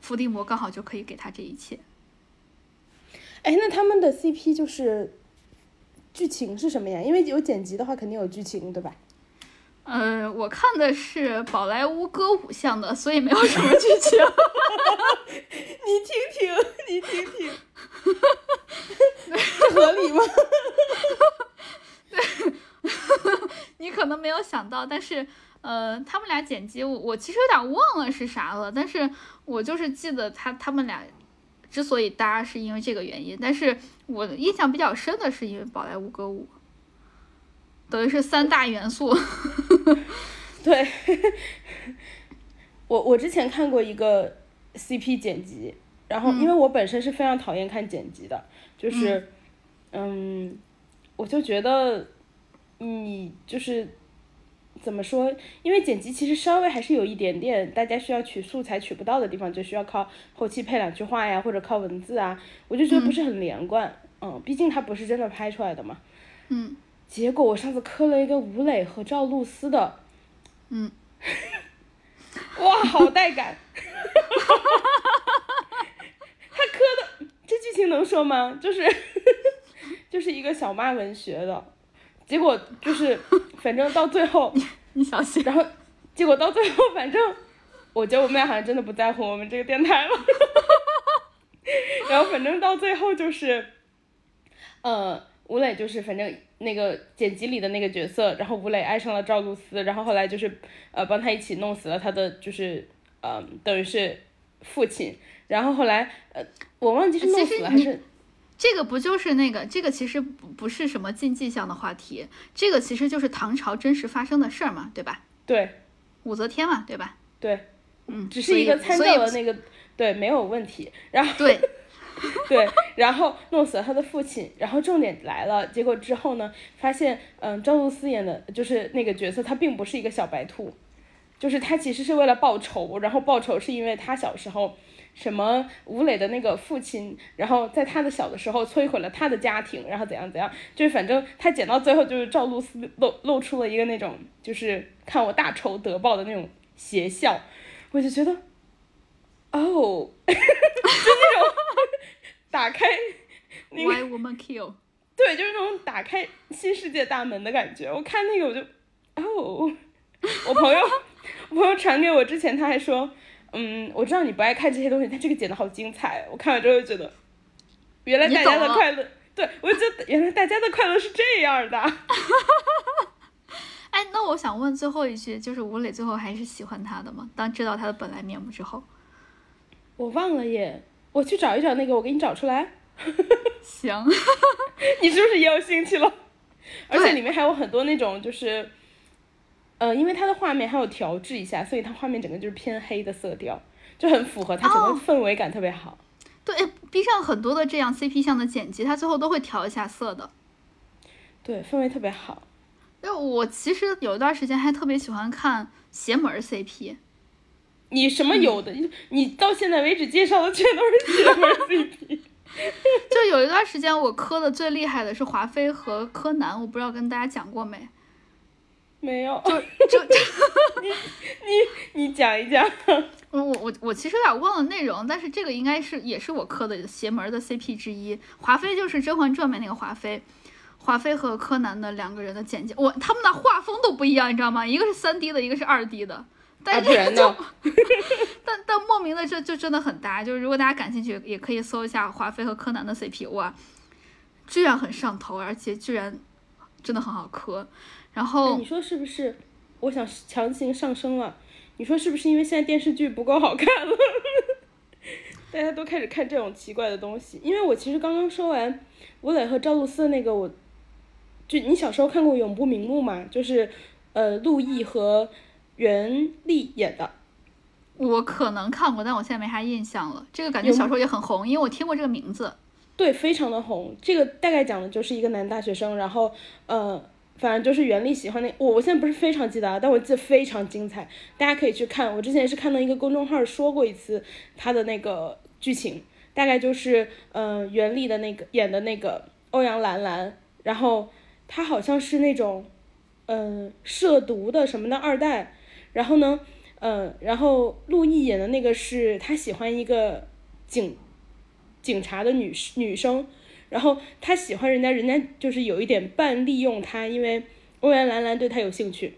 伏地魔刚好就可以给他这一切。哎，那他们的 CP 就是剧情是什么呀？因为有剪辑的话，肯定有剧情，对吧？呃，我看的是宝莱坞歌舞向的，所以没有什么剧情。你听听，你听听，这合理吗？你可能没有想到，但是呃，他们俩剪辑，我我其实有点忘了是啥了，但是我就是记得他他们俩之所以搭是因为这个原因，但是我印象比较深的是因为宝莱坞歌舞，等于是三大元素。对，我我之前看过一个 CP 剪辑，然后因为我本身是非常讨厌看剪辑的，就是嗯，我就觉得你就是怎么说，因为剪辑其实稍微还是有一点点大家需要取素材取不到的地方，就需要靠后期配两句话呀，或者靠文字啊，我就觉得不是很连贯，嗯，毕竟它不是真的拍出来的嘛，嗯，结果我上次磕了一个吴磊和赵露思的。嗯，哇，好带感！他磕的这剧情能说吗？就是 就是一个小骂文学的，结果就是反正到最后，你小心。然后结果到最后，反正我觉得我们俩好像真的不在乎我们这个电台了。然后反正到最后就是，呃，吴磊就是反正。那个剪辑里的那个角色，然后吴磊爱上了赵露思，然后后来就是呃帮他一起弄死了他的就是呃等于是父亲，然后后来呃我忘记是弄死了还是这个不就是那个这个其实不不是什么禁忌向的话题，这个其实就是唐朝真实发生的事儿嘛，对吧？对，武则天嘛，对吧？对，嗯，只是一个参照的那个对没有问题，然后对。对，然后弄死了他的父亲，然后重点来了，结果之后呢，发现，嗯，赵露思演的就是那个角色，她并不是一个小白兔，就是她其实是为了报仇，然后报仇是因为她小时候，什么吴磊的那个父亲，然后在他的小的时候摧毁了他的家庭，然后怎样怎样，就是反正他剪到最后就是赵露思露露出了一个那种就是看我大仇得报的那种邪笑，我就觉得，哦，就那种。打开，Why woman kill？对，就是那种打开新世界大门的感觉。我看那个我就，哦，我朋友，我朋友传给我之前他还说，嗯，我知道你不爱看这些东西，但这个剪的好精彩。我看完之后就觉得，原来大家的快乐，对我觉得原来大家的快乐是这样的。哎，那我想问最后一句，就是吴磊最后还是喜欢他的吗？当知道他的本来面目之后，我忘了耶。我去找一找那个，我给你找出来。行，你是不是也有兴趣了？而且里面还有很多那种，就是，呃，因为它的画面还有调制一下，所以它画面整个就是偏黑的色调，就很符合它整个氛围感，特别好。对，B 上很多的这样 CP 向的剪辑，它最后都会调一下色的。对，氛围特别好。那我其实有一段时间还特别喜欢看邪门 CP。你什么有的？你你到现在为止介绍的全都是邪门 CP。就有一段时间我磕的最厉害的是华妃和柯南，我不知道跟大家讲过没？没有。就 就你你你讲一讲。我我我我其实有点忘了内容，但是这个应该是也是我磕的邪门的 CP 之一。华妃就是《甄嬛传》里面那个华妃，华妃和柯南的两个人的简介，我他们的画风都不一样，你知道吗？一个是三 D 的，一个是二 D 的。但是就，但但莫名的就就真的很搭，就是如果大家感兴趣，也可以搜一下华妃和柯南的 CP，哇，居然很上头，而且居然真的很好磕。然后你说是不是？我想强行上升了。你说是不是因为现在电视剧不够好看了？大家都开始看这种奇怪的东西。因为我其实刚刚说完吴磊和赵露思那个，我就你小时候看过《永不瞑目》吗？就是呃，陆毅和。袁立演的，我可能看过，但我现在没啥印象了。这个感觉小时候也很红，因为我听过这个名字。对，非常的红。这个大概讲的就是一个男大学生，然后呃，反正就是袁立喜欢那我，我现在不是非常记得啊，但我记得非常精彩，大家可以去看。我之前是看到一个公众号说过一次他的那个剧情，大概就是嗯，袁立的那个演的那个欧阳兰兰，然后他好像是那种嗯涉毒的什么的二代。然后呢，嗯，然后陆毅演的那个是他喜欢一个警警察的女女生，然后他喜欢人家人家就是有一点半利用他，因为欧阳兰兰对他有兴趣，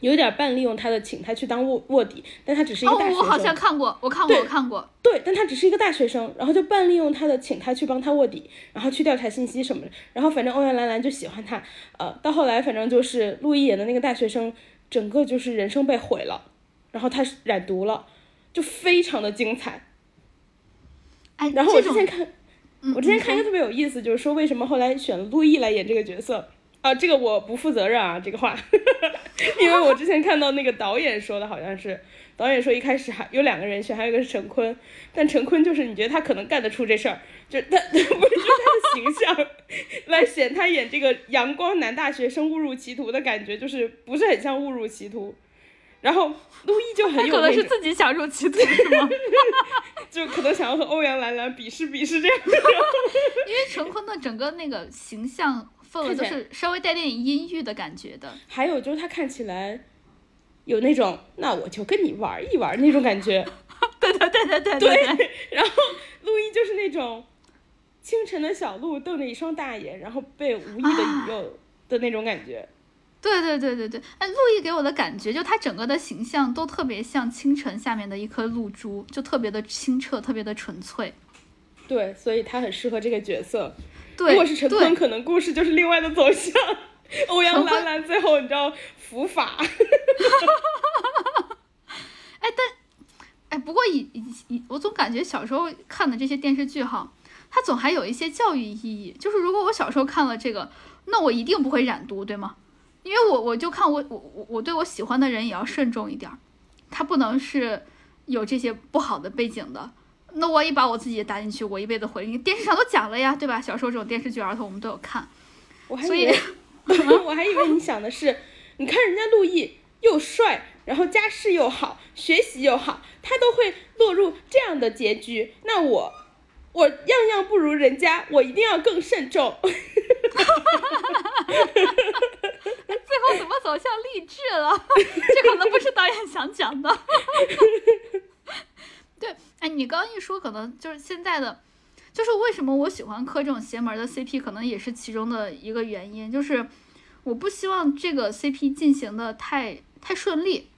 有点半利用他的，请他去当卧卧底，但他只是一个大学生。哦，我好像看过，我看过，我看过。对，但他只是一个大学生，然后就半利用他的，请他去帮他卧底，然后去调查信息什么的。然后反正欧阳兰兰就喜欢他，呃，到后来反正就是陆毅演的那个大学生，整个就是人生被毁了，然后他染毒了，就非常的精彩。哎，然后我之前看，我之前看一个特别有意思，就是说为什么后来选了陆毅来演这个角色。啊，这个我不负责任啊，这个话，因为我之前看到那个导演说的好像是，导演说一开始还有两个人选，还有一个是陈坤，但陈坤就是你觉得他可能干得出这事儿，就他 不是就他的形象来选他演这个阳光男大学生误入歧途的感觉，就是不是很像误入歧途，然后陆毅就很有可能是自己想入歧途是吗？就可能想要和欧阳兰兰比试比试这样，因为陈坤的整个那个形象氛围。就是稍微带点阴郁的感觉的，还有就是他看起来有那种，那我就跟你玩一玩那种感觉。对对对对对对。然后陆毅就是那种清晨的小鹿瞪着一双大眼，然后被无意的引诱的那种感觉。对对对对对，哎，陆毅给我的感觉就他整个的形象都特别像清晨下面的一颗露珠，就特别的清澈，特别的纯粹。对，所以他很适合这个角色。如果是陈坤，可能故事就是另外的走向。欧阳兰兰最后你知道伏法。哎，但哎，不过以以以，我总感觉小时候看的这些电视剧哈，它总还有一些教育意义。就是如果我小时候看了这个，那我一定不会染毒，对吗？因为我我就看我我我我对我喜欢的人也要慎重一点，他不能是有这些不好的背景的。那我一把我自己也搭进去，我一辈子毁你电视上都讲了呀，对吧？小时候这种电视剧，儿童我们都有看。我还以为，我还以为你想的是，你看人家陆毅又帅，然后家世又好，学习又好，他都会落入这样的结局。那我，我样样不如人家，我一定要更慎重。哈哈哈最后怎么走向励志了？这可能不是导演想讲的。对，哎，你刚一说，可能就是现在的，就是为什么我喜欢磕这种邪门的 CP，可能也是其中的一个原因，就是我不希望这个 CP 进行的太太顺利，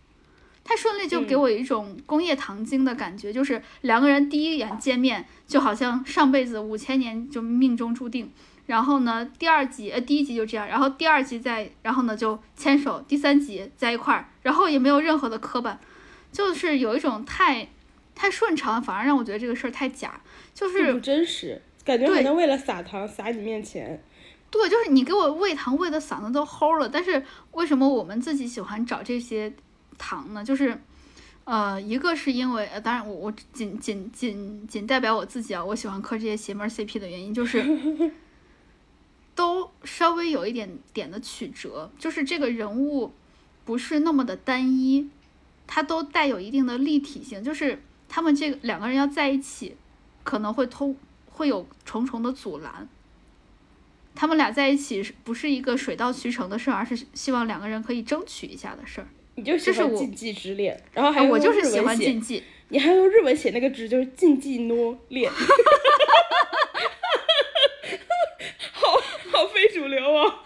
太顺利就给我一种工业糖精的感觉，就是两个人第一眼见面就好像上辈子五千年就命中注定，然后呢，第二集呃第一集就这样，然后第二集再然后呢就牵手，第三集在一块儿，然后也没有任何的磕绊，就是有一种太。太顺畅，反而让我觉得这个事儿太假，就是不真实，感觉好像为了撒糖撒你面前。对，就是你给我喂糖喂的嗓子都齁了，但是为什么我们自己喜欢找这些糖呢？就是，呃，一个是因为，呃，当然我我仅仅仅仅代表我自己啊，我喜欢磕这些邪门 CP 的原因就是，都稍微有一点点的曲折，就是这个人物不是那么的单一，他都带有一定的立体性，就是。他们这个两个人要在一起，可能会通会有重重的阻拦。他们俩在一起是不是一个水到渠成的事儿，而是希望两个人可以争取一下的事儿。你就喜欢禁忌之恋，然后还我就是喜欢禁忌。你还用日文写那个字，就是禁忌诺恋。好好非主流哦。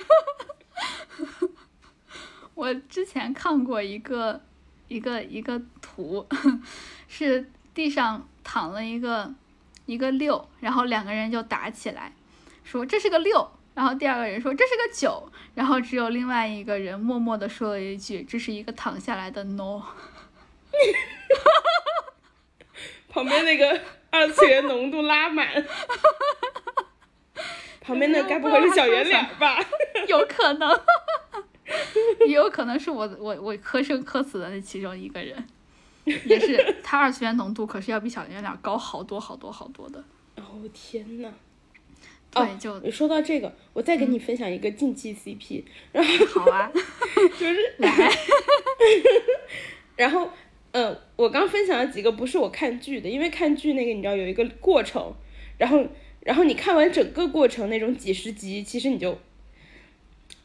我之前看过一个一个一个图。是地上躺了一个一个六，然后两个人就打起来，说这是个六，然后第二个人说这是个九，然后只有另外一个人默默的说了一句这是一个躺下来的 no，旁边那个二次元浓度拉满，旁边那该不会是小圆脸吧？有可能，也有可能是我我我磕生磕死的那其中一个人。也是，它二次元浓度可是要比小圆脸高好多好多好多的。哦天呐。对，就你说到这个，我再给你分享一个禁忌 CP。然后好啊，就是来。然后，嗯，我刚分享了几个不是我看剧的，因为看剧那个你知道有一个过程，然后，然后你看完整个过程那种几十集，其实你就。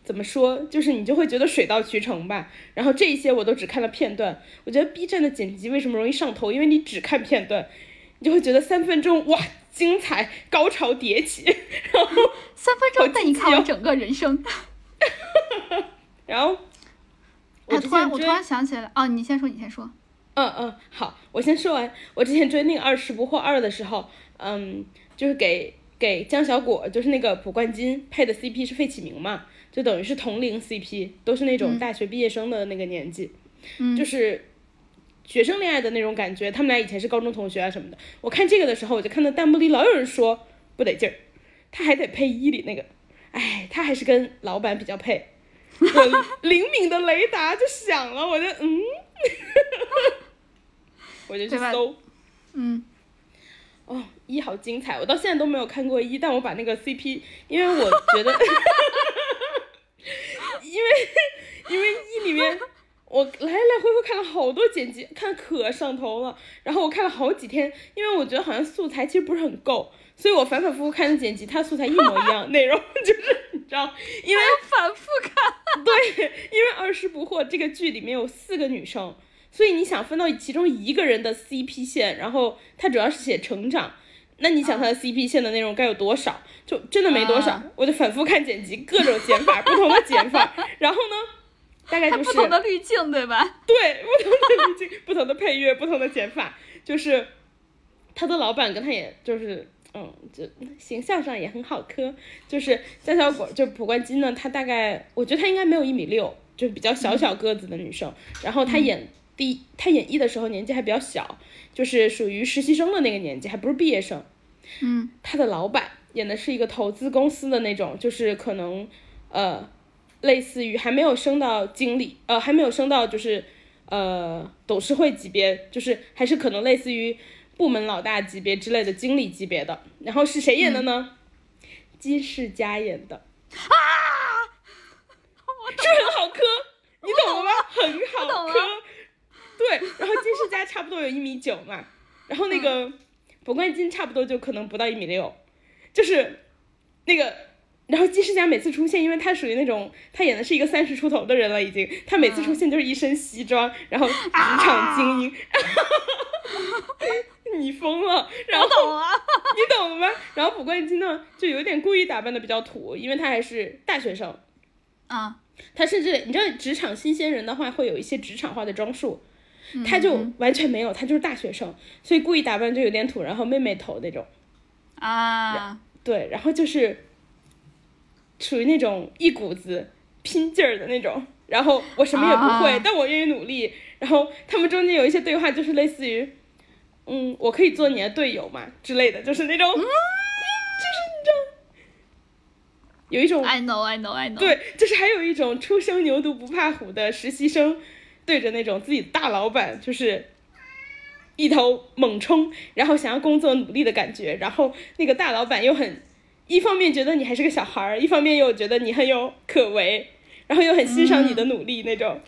怎么说？就是你就会觉得水到渠成吧。然后这一些我都只看了片段。我觉得 B 站的剪辑为什么容易上头？因为你只看片段，你就会觉得三分钟哇，精彩，高潮迭起。然后 三分钟带你看完整个人生。然后我突然我突然想起来了，哦，你先说，你先说。嗯嗯，好，我先说完。我之前追那个《二十不惑二》的时候，嗯，就是给给江小果，就是那个卜冠金配的 CP 是费启鸣嘛，就等于是同龄 CP，都是那种大学毕业生的那个年纪，嗯就是学生恋爱的那种感觉。他们俩以前是高中同学啊什么的。我看这个的时候，我就看到弹幕里老有人说不得劲儿，他还得配一里那个，哎，他还是跟老板比较配。我 灵敏的雷达就响了，我就嗯。我就去搜，嗯，哦，一好精彩，我到现在都没有看过一，但我把那个 CP，因为我觉得，因为因为一里面我来来回回看了好多剪辑，看可上头了，然后我看了好几天，因为我觉得好像素材其实不是很够，所以我反反复复看的剪辑，它素材一模一样，内容就是 你知道，因为反复看。对，因为《二十不惑》这个剧里面有四个女生，所以你想分到其中一个人的 CP 线，然后它主要是写成长，那你想他的 CP 线的内容该有多少？就真的没多少，啊我就反复看剪辑，各种剪法，不同的剪法，然后呢，大概就是不同的滤镜，对吧？对不同的滤镜、不同的配乐、不同的剪法，就是他的老板跟他也就是。嗯，就形象上也很好磕，就是江小果，就蒲冠金呢，她大概我觉得她应该没有一米六，就比较小小个子的女生。然后她演第一，她演绎的时候年纪还比较小，就是属于实习生的那个年纪，还不是毕业生。嗯，他的老板演的是一个投资公司的那种，就是可能呃，类似于还没有升到经理，呃，还没有升到就是呃董事会级别，就是还是可能类似于部门老大级别之类的经理级别的。然后是谁演的呢？金世佳演的啊，是不是很好磕？你懂了吗？很好磕。对，然后金世佳差不多有一米九嘛，然后那个卜冠金差不多就可能不到一米六，就是那个，然后金世佳每次出现，因为他属于那种他演的是一个三十出头的人了，已经，他每次出现就是一身西装，然后职场精英，你疯了，然懂了。你懂了吗？然后卜冠金呢，就有点故意打扮的比较土，因为他还是大学生，啊，他甚至你知道职场新鲜人的话会有一些职场化的装束，他就完全没有，他就是大学生，所以故意打扮就有点土，然后妹妹头那种。啊，对，然后就是属于那种一股子拼劲儿的那种，然后我什么也不会，啊但我愿意努力。然后他们中间有一些对话，就是类似于，嗯，我可以做你的队友嘛之类的，就是那种，就是你知道，有一种 I know, I know, I know。，对，就是还有一种初生牛犊不怕虎的实习生，对着那种自己大老板，就是一头猛冲，然后想要工作努力的感觉。然后那个大老板又很，一方面觉得你还是个小孩儿，一方面又觉得你很有可为，然后又很欣赏你的努力那种。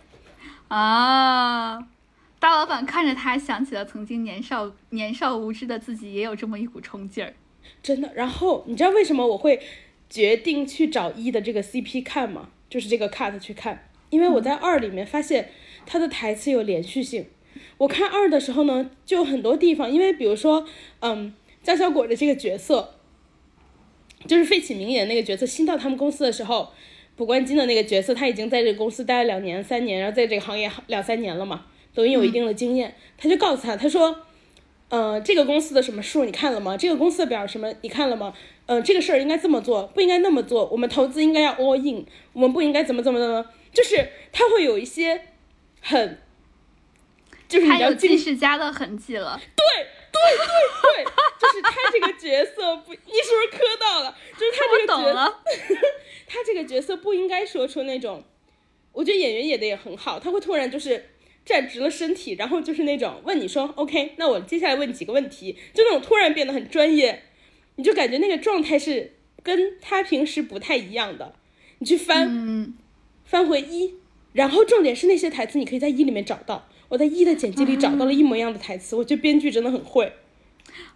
啊，大老板看着他，想起了曾经年少年少无知的自己，也有这么一股冲劲儿。真的。然后你知道为什么我会决定去找一的这个 CP 看吗？就是这个 cut 去看，因为我在二里面发现他的台词有连续性。我看二的时候呢，就有很多地方，因为比如说，嗯，江小果的这个角色，就是费启鸣演的那个角色，新到他们公司的时候，卜冠金的那个角色，他已经在这个公司待了两年、三年，然后在这个行业两三年了嘛，等于有一定的经验。他就告诉他，他说，呃，这个公司的什么数你看了吗？这个公司的表什么你看了吗？呃，这个事儿应该这么做，不应该那么做。我们投资应该要 all in，我们不应该怎么怎么怎么，就是他会有一些很，就是你他有知道经金世佳的痕迹了。对对对对，就是他这个角色不，你是不是磕到了？就是他这个角色，他这个角色不应该说出那种，我觉得演员演的也很好，他会突然就是站直了身体，然后就是那种问你说 OK，那我接下来问你几个问题，就那种突然变得很专业，你就感觉那个状态是跟他平时不太一样的。你去翻、嗯，翻回一，然后重点是那些台词你可以在一里面找到。我在一的简介里找到了一模一样的台词，我觉得编剧真的很会。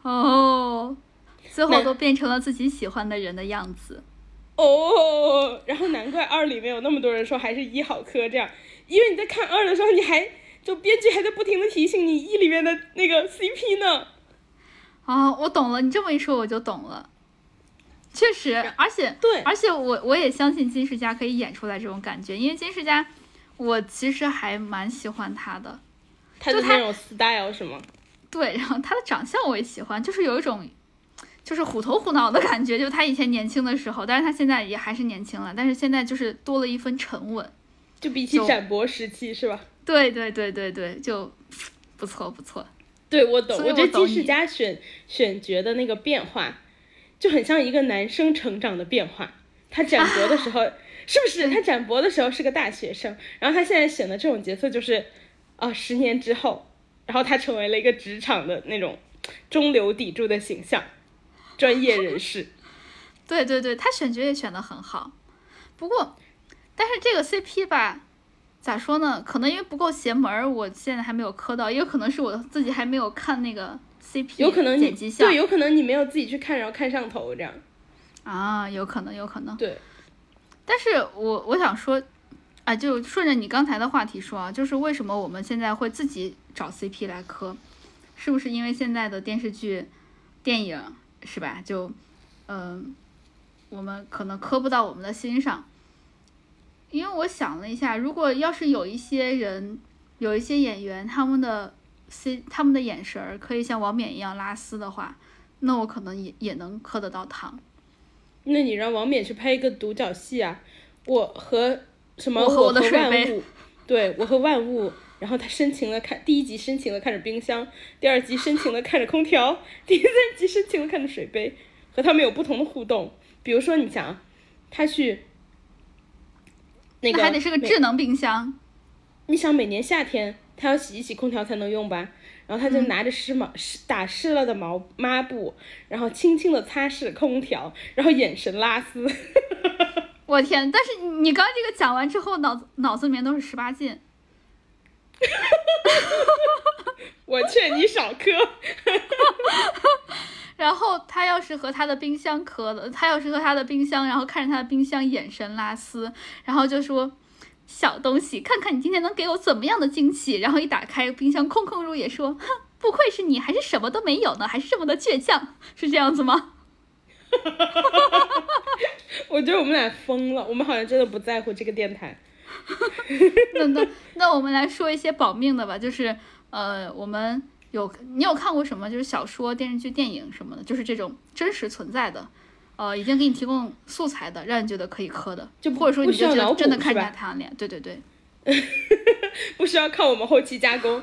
哦，最后都变成了自己喜欢的人的样子。哦，然后难怪二里面有那么多人说还是一好磕这样，因为你在看二的时候，你还就编剧还在不停的提醒你一里面的那个 CP 呢。啊，我懂了，你这么一说我就懂了。确实，而且对而且我我也相信金世佳可以演出来这种感觉，因为金世佳，我其实还蛮喜欢他的。他的那种 style 是吗？对，然后他的长相我也喜欢，就是有一种就是虎头虎脑的感觉，就他以前年轻的时候，但是他现在也还是年轻了，但是现在就是多了一分沉稳，就比起展博时期是吧？对对对对对，就不错不错。对我懂，我觉得金世佳选选角的那个变化，就很像一个男生成长的变化。他展博的时候是不是？他展博的时候是个大学生，然后他现在选的这种角色就是。啊，十年之后，然后他成为了一个职场的那种中流砥柱的形象，专业人士。对对对，他选角也选的很好。不过，但是这个 CP 吧，咋说呢？可能因为不够邪门儿，我现在还没有磕到，也有可能是我自己还没有看那个 CP 有可能剪辑项，对，有可能你没有自己去看，然后看上头这样。啊，有可能，有可能。对。但是我我想说。啊，就顺着你刚才的话题说啊，就是为什么我们现在会自己找 CP 来磕，是不是因为现在的电视剧、电影是吧？就，嗯，我们可能磕不到我们的心上。因为我想了一下，如果要是有一些人、有一些演员，他们的 C、他们的眼神可以像王冕一样拉丝的话，那我可能也也能磕得到糖。那你让王冕去拍一个独角戏啊？我和。什么？我和万物，对我和万物，然后他深情的看第一集，深情的看着冰箱；第二集深情的看着空调；第三集深情的看着水杯，和他们有不同的互动。比如说，你想，他去那个还得是个智能冰箱。你想，每年夏天他要洗一洗空调才能用吧？然后他就拿着湿毛湿打湿了的毛抹布，然后轻轻的擦拭空调，然后眼神拉丝。我天！但是你刚这个讲完之后，脑子脑子里面都是十八禁。我劝你少磕。然后他要是和他的冰箱磕的，他要是和他的冰箱，然后看着他的冰箱眼神拉丝，然后就说：“小东西，看看你今天能给我怎么样的惊喜。”然后一打开冰箱，空空如也，说：“ 哼，不愧是你，还是什么都没有呢，还是这么的倔强，是这样子吗？”哈哈哈哈哈哈！我觉得我们俩疯了，我们好像真的不在乎这个电台。那那那我们来说一些保命的吧，就是呃，我们有你有看过什么？就是小说、电视剧、电影什么的，就是这种真实存在的，呃，已经给你提供素材的，让你觉得可以磕的，就或者说你就觉得真的看见他脸，对对对，不需要靠我们后期加工，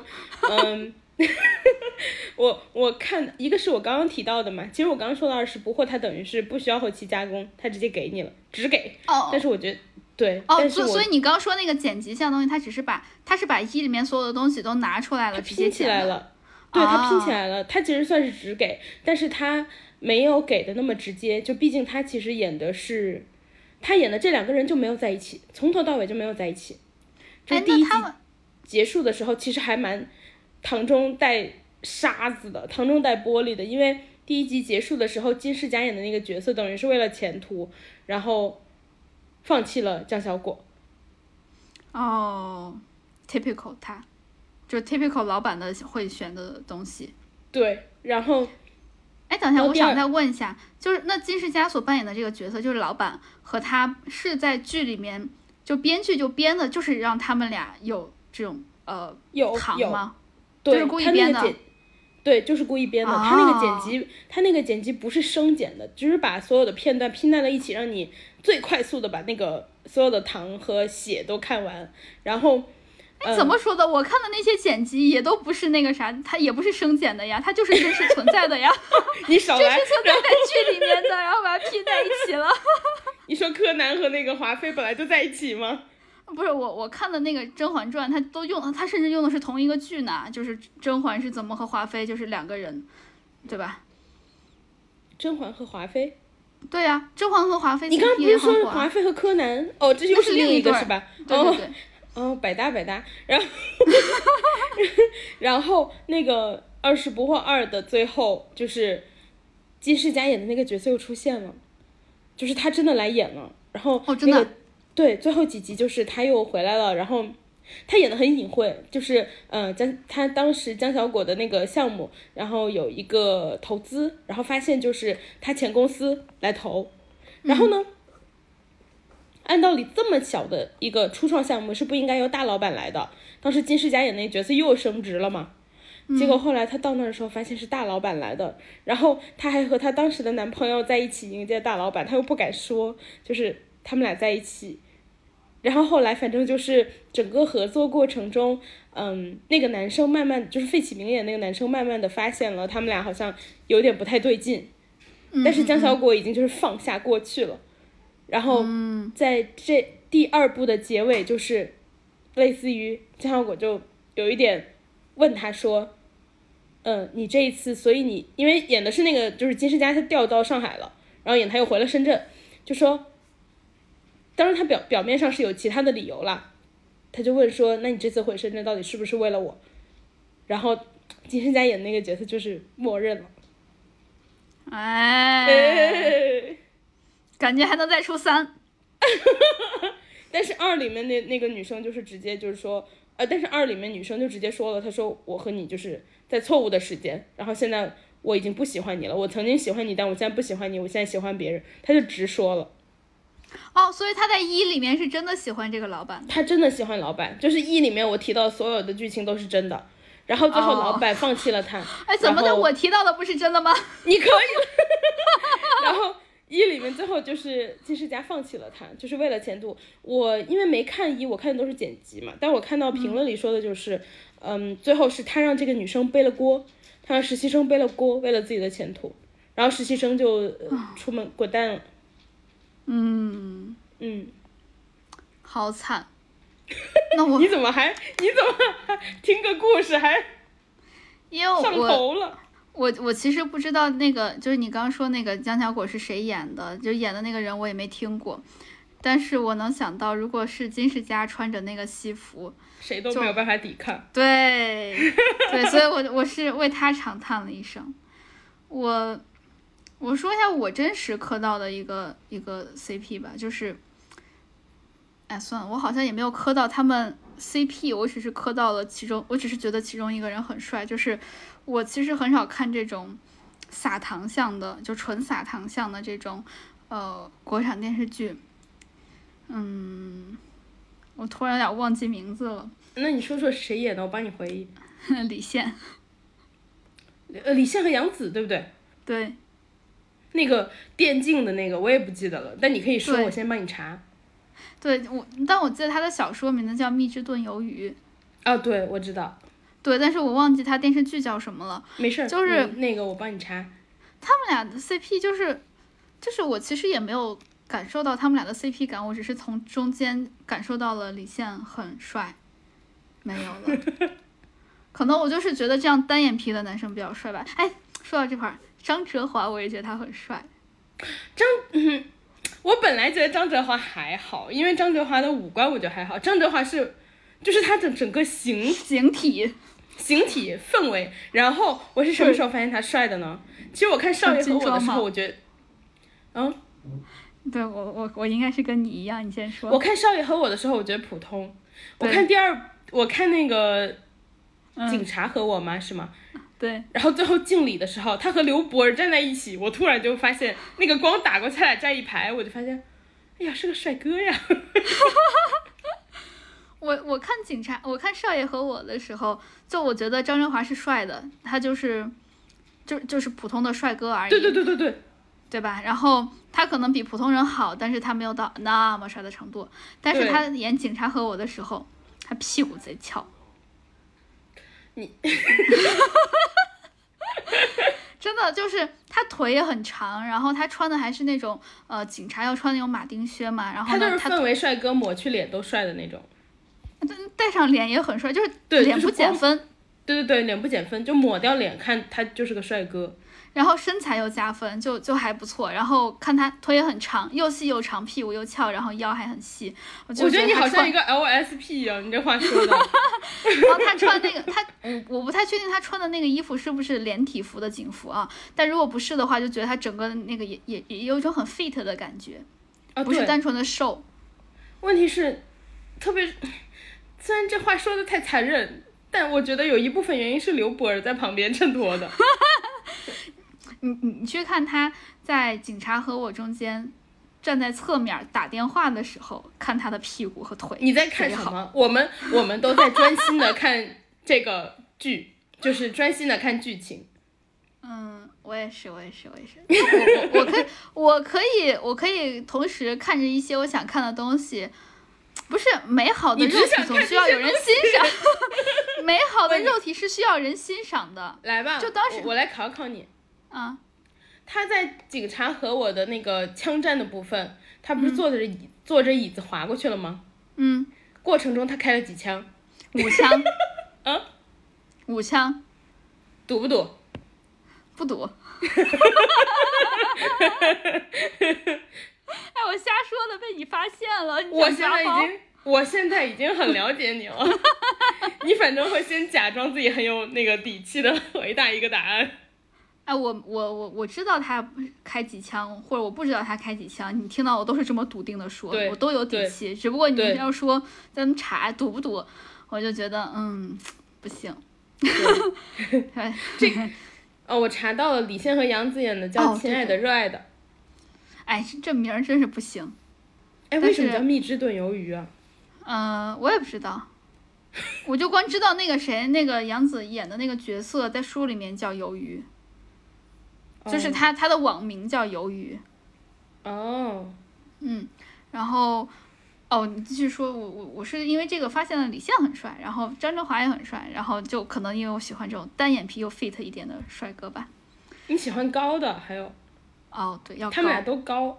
嗯。我我看一个是我刚刚提到的嘛，其实我刚刚说的二十不惑，它等于是不需要后期加工，它直接给你了，只给。哦。但是我觉得对。哦，所所以你刚刚说那个剪辑项东西，它只是把它是把一里面所有的东西都拿出来了，拼起来了。对，它拼起来了，它其实算是只给，但是它没有给的那么直接，就毕竟他其实演的是，他演的这两个人就没有在一起，从头到尾就没有在一起。这，第一集结束的时候其实还蛮。唐中带沙子的，唐中带玻璃的，因为第一集结束的时候，金世佳演的那个角色等于是为了前途，然后放弃了江小果。哦，typical 他，就 typical 老板的会选的东西。对，然后，哎，等一下，我想再问一下，就是那金世佳所扮演的这个角色，就是老板和他是在剧里面，就编剧就编的，就是让他们俩有这种呃有糖吗？对，他那个剪，对，就是故意编的。他那个剪辑，他那个剪辑不是生剪的，就是把所有的片段拼在了一起，让你最快速的把那个所有的糖和血都看完。然后，哎，怎么说的？我看的那些剪辑也都不是那个啥，它也不是生剪的呀，它就是真实存在的呀。你少来，真实存在在剧里面的，然后把它拼在一起了。你说柯南和那个华妃本来就在一起吗？不是我，我看的那个《甄嬛传》，它都用，它甚至用的是同一个剧呢，就是甄嬛是怎么和华妃，就是两个人，对吧？甄嬛和华妃？对呀，甄嬛和华妃。你刚刚不是说华妃和柯南？哦，这又是另一个是吧？对对对。哦，百搭百搭。然后，然后那个《二十不惑二》的最后，就是金世佳演的那个角色又出现了，就是他真的来演了，然后哦，真的。对，最后几集就是他又回来了，然后他演的很隐晦，就是嗯江他当时江小果的那个项目，然后有一个投资，然后发现就是他前公司来投，然后呢，按道理这么小的一个初创项目是不应该由大老板来的。当时金世佳演那个角色又升职了嘛，结果后来她到那儿的时候发现是大老板来的，然后她还和她当时的男朋友在一起迎接大老板，她又不敢说，就是他们俩在一起。然后后来反正就是整个合作过程中，嗯，那个男生慢慢就是费启鸣演那个男生慢慢的发现了他们俩好像有点不太对劲，但是江小果已经就是放下过去了。然后在这第二部的结尾就是类似于江小果就有一点问他说，嗯，你这一次，所以你因为演的是那个就是金世佳他调到上海了，然后演他又回了深圳，就说。当然，他表表面上是有其他的理由啦，他就问说：“那你这次回深圳到底是不是为了我？”然后金世佳演那个角色就是默认了，哎，感觉还能再出三，但是二里面那那个女生就是直接就是说，呃，但是二里面女生就直接说了，她说我和你就是在错误的时间，然后现在我已经不喜欢你了，我曾经喜欢你，但我现在不喜欢你，我现在喜欢别人，她就直说了。哦，所以她在一里面是真的喜欢这个老板，她真的喜欢老板，就是一里面我提到所有的剧情都是真的，然后最后老板放弃了他。哎，怎么的？我提到的不是真的吗？你可以。然后一里面最后就是金世佳放弃了他，就是为了前途。我因为没看一，我看的都是剪辑嘛，但我看到评论里说的就是，嗯，最后是他让这个女生背了锅，他让实习生背了锅，为了自己的前途，然后实习生就出门滚蛋了。嗯嗯，好惨。那我你怎么还你怎么还听个故事还？因为上头了。我我其实不知道那个就是你刚刚说那个江小果是谁演的，就演的那个人我也没听过。但是我能想到，如果是金世佳穿着那个西服，谁都没有办法抵抗。对对，所以我我是为他长叹了一声。我。我说一下我真实磕到的一个一个 CP 吧，就是，哎，算了，我好像也没有磕到他们 CP，我只是磕到了其中，我只是觉得其中一个人很帅。就是我其实很少看这种撒糖向的，就纯撒糖向的这种呃国产电视剧。嗯，我突然有点忘记名字了。那你说说谁演的？我帮你回忆。李现。呃，李现和杨紫对不对？对。那个电竞的那个我也不记得了，但你可以说，我先帮你查。对我，但我记得他的小说名字叫《蜜汁炖鱿鱼》。啊，对，我知道。对，但是我忘记他电视剧叫什么了。没事，就是那个我帮你查。他们俩的 CP 就是，就是我其实也没有感受到他们俩的 CP 感，我只是从中间感受到了李现很帅，没有了。可能我就是觉得这样单眼皮的男生比较帅吧。哎，说到这块儿。张哲华，我也觉得他很帅。张，我本来觉得张哲华还好，因为张哲华的五官我觉得还好。张哲华是，就是他的整个形 形体、形体氛围。然后我是什么时候发现他帅的呢？其实我看《少爷和我》的时候，我觉得，嗯，对我我我应该是跟你一样，你先说。我看《少爷和我》的时候，我觉得普通。我看第二，我看那个警察和我吗？是吗？对，然后最后敬礼的时候，他和刘博儿站在一起，我突然就发现那个光打过去，他俩站一排，我就发现，哎呀，是个帅哥呀！我我看警察，我看少爷和我的时候，就我觉得张振华是帅的，他就是，就就是普通的帅哥而已。对对对对对，对吧？然后他可能比普通人好，但是他没有到那么帅的程度。但是他演警察和我的时候，他屁股贼翘。你，真的就是他腿也很长，然后他穿的还是那种呃警察要穿那种马丁靴嘛，然后他就是氛围帅哥，抹去脸都帅的那种。戴上脸也很帅，就是脸不减分。对对对，脸不减分，就抹掉脸看他就是个帅哥。然后身材又加分，就就还不错。然后看他腿也很长，又细又长，屁股又翘，然后腰还很细。我觉得你好像一个 LSP 一啊，你这话说的。然 后他穿那个，他我我不太确定他穿的那个衣服是不是连体服的警服啊？但如果不是的话，就觉得他整个那个也也也有一种很 fit 的感觉，不是单纯的瘦。问题是，特别虽然这话说的太残忍，但我觉得有一部分原因是刘博儿在旁边衬托的。你你你去看他在警察和我中间，站在侧面打电话的时候看他的屁股和腿。你在看什么？我们我们都在专心的看这个剧，就是专心的看剧情。嗯，我也是，我也是，我也是。我我我可以，我可以，我可以同时看着一些我想看的东西。不是美好的肉体总需要有人欣赏，美好的 肉体是需要人欣赏的。来吧，就当时我来考考你。啊，他在警察和我的那个枪战的部分，他不是坐着椅坐着椅子滑过去了吗？嗯。过程中他开了几枪？五枪。啊？五枪。赌不赌？不赌。哎，我瞎说的，被你发现了。我现在已经，我现在已经很了解你了。你反正会先假装自己很有那个底气的回答一个答案。哎，我我我我知道他开几枪，或者我不知道他开几枪。你听到我都是这么笃定的说，我都有底气。只不过你要说咱们查赌不赌，我就觉得嗯不行。这哦，我查到了，李现和杨紫演的叫《亲爱的热爱的》。哎，这名儿真是不行。哎，为什么叫蜜汁炖鱿鱼啊？嗯，我也不知道。我就光知道那个谁，那个杨紫演的那个角色，在书里面叫鱿鱼，就是他他的网名叫鱿鱼。哦。嗯，然后，哦，你继续说，我我我是因为这个发现了李现很帅，然后张振华也很帅，然后就可能因为我喜欢这种单眼皮又 fit 一点的帅哥吧。你喜欢高的，还有。哦，对，要他们俩都高。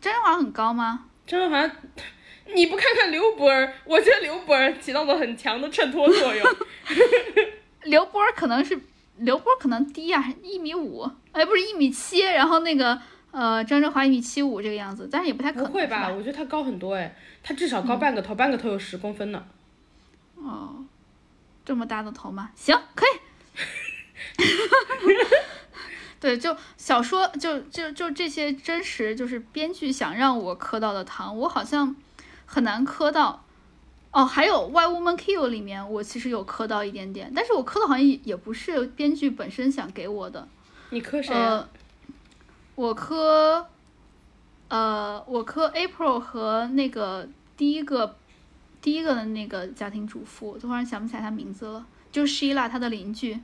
张振华很高吗？张振华，你不看看刘波儿？我觉得刘波儿起到了很强的衬托作用。刘波儿可能是刘波可能低呀，一米五，哎，不是一米七，然后那个呃，张振华一米七五这个样子，但是也不太可能。不会吧？我觉得他高很多哎，他至少高半个头，半个头有十公分呢。哦，这么大的头吗？行，可以。对，就小说，就就就这些真实，就是编剧想让我磕到的糖，我好像很难磕到。哦，还有《Why Woman Kill》里面，我其实有磕到一点点，但是我磕的好像也不是编剧本身想给我的。你磕谁？呃，我磕，呃，我磕 April 和那个第一个第一个的那个家庭主妇，突然想不起来她名字了，就是 Sheila 她的邻居。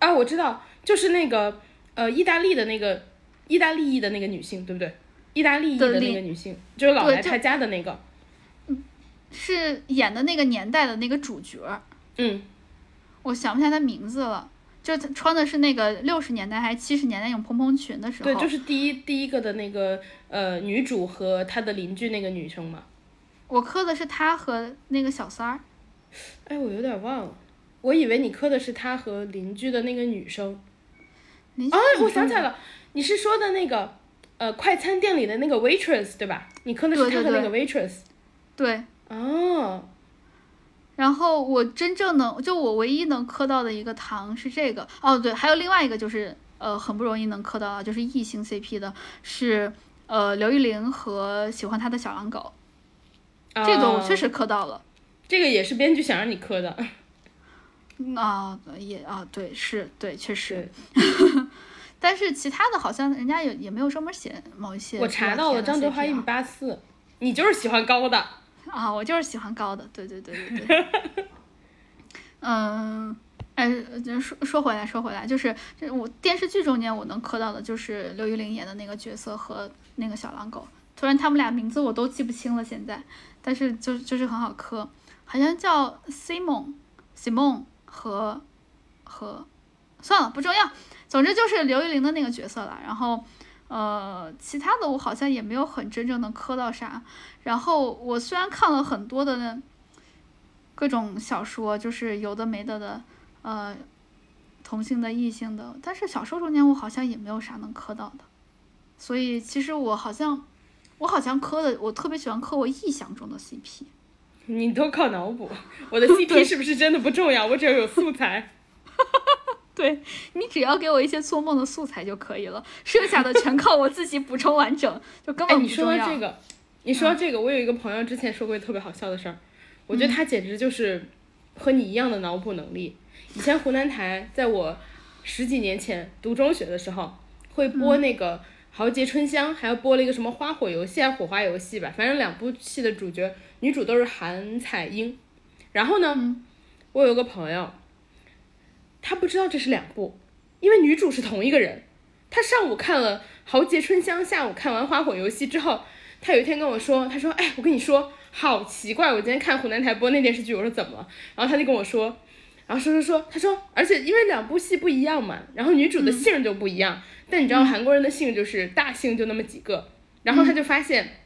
啊，我知道。就是那个呃，意大利的那个意大利裔的那个女性，对不对？意大利裔的那个女性，就是老来他家的那个，嗯，是演的那个年代的那个主角。嗯，我想不起来他名字了，就穿的是那个六十年代还是七十年代那种蓬蓬裙的时候。对，就是第一第一个的那个呃女主和她的邻居那个女生嘛。我磕的是她和那个小三儿。哎，我有点忘了，我以为你磕的是她和邻居的那个女生。哦，我想起来了，你是说的那个，呃，快餐店里的那个 waitress 对吧？你磕的是她和那个 waitress。对。哦。然后我真正能，就我唯一能磕到的一个糖是这个。哦，对，还有另外一个就是，呃，很不容易能磕到，就是异性 CP 的，是呃刘玉玲和喜欢他的小狼狗。这个我确实磕到了。这个也是编剧想让你磕的。啊，也啊，对，是对，确实，但是其他的好像人家也也没有专门写某一些。我查到了，张德华一米八四，你就是喜欢高的啊，我就是喜欢高的，对对对对对。嗯，哎，说说回来，说回来，就是这我电视剧中间我能磕到的就是刘玉玲演的那个角色和那个小狼狗，突然他们俩名字我都记不清了现在，但是就就是很好磕，好像叫 Simon，Simon。和和算了，不重要。总之就是刘玉玲的那个角色了。然后，呃，其他的我好像也没有很真正的磕到啥。然后我虽然看了很多的各种小说，就是有的没的的，呃，同性的、异性的，但是小说中间我好像也没有啥能磕到的。所以其实我好像，我好像磕的，我特别喜欢磕我臆想中的 CP。你都靠脑补，我的 CP 是不是真的不重要？我只要有素材。对你只要给我一些做梦的素材就可以了，剩下的全靠我自己补充完整，就根本不重要。你说这个，你说这个，我有一个朋友之前说过一个特别好笑的事儿，我觉得他简直就是和你一样的脑补能力。以前湖南台在我十几年前读中学的时候，会播那个豪杰春香》，还要播了一个什么花火游戏啊、火花游戏吧，反正两部戏的主角女主都是韩彩英。然后呢，我有个朋友，他不知道这是两部，因为女主是同一个人。他上午看了《豪杰春香》，下午看完《花火游戏》之后，他有一天跟我说：“他说，哎，我跟你说，好奇怪，我今天看湖南台播那电视剧。”我说怎么了？然后他就跟我说，然后说说说，他说，而且因为两部戏不一样嘛，然后女主的姓就不一样。但你知道韩国人的姓就是大姓就那么几个，然后他就发现，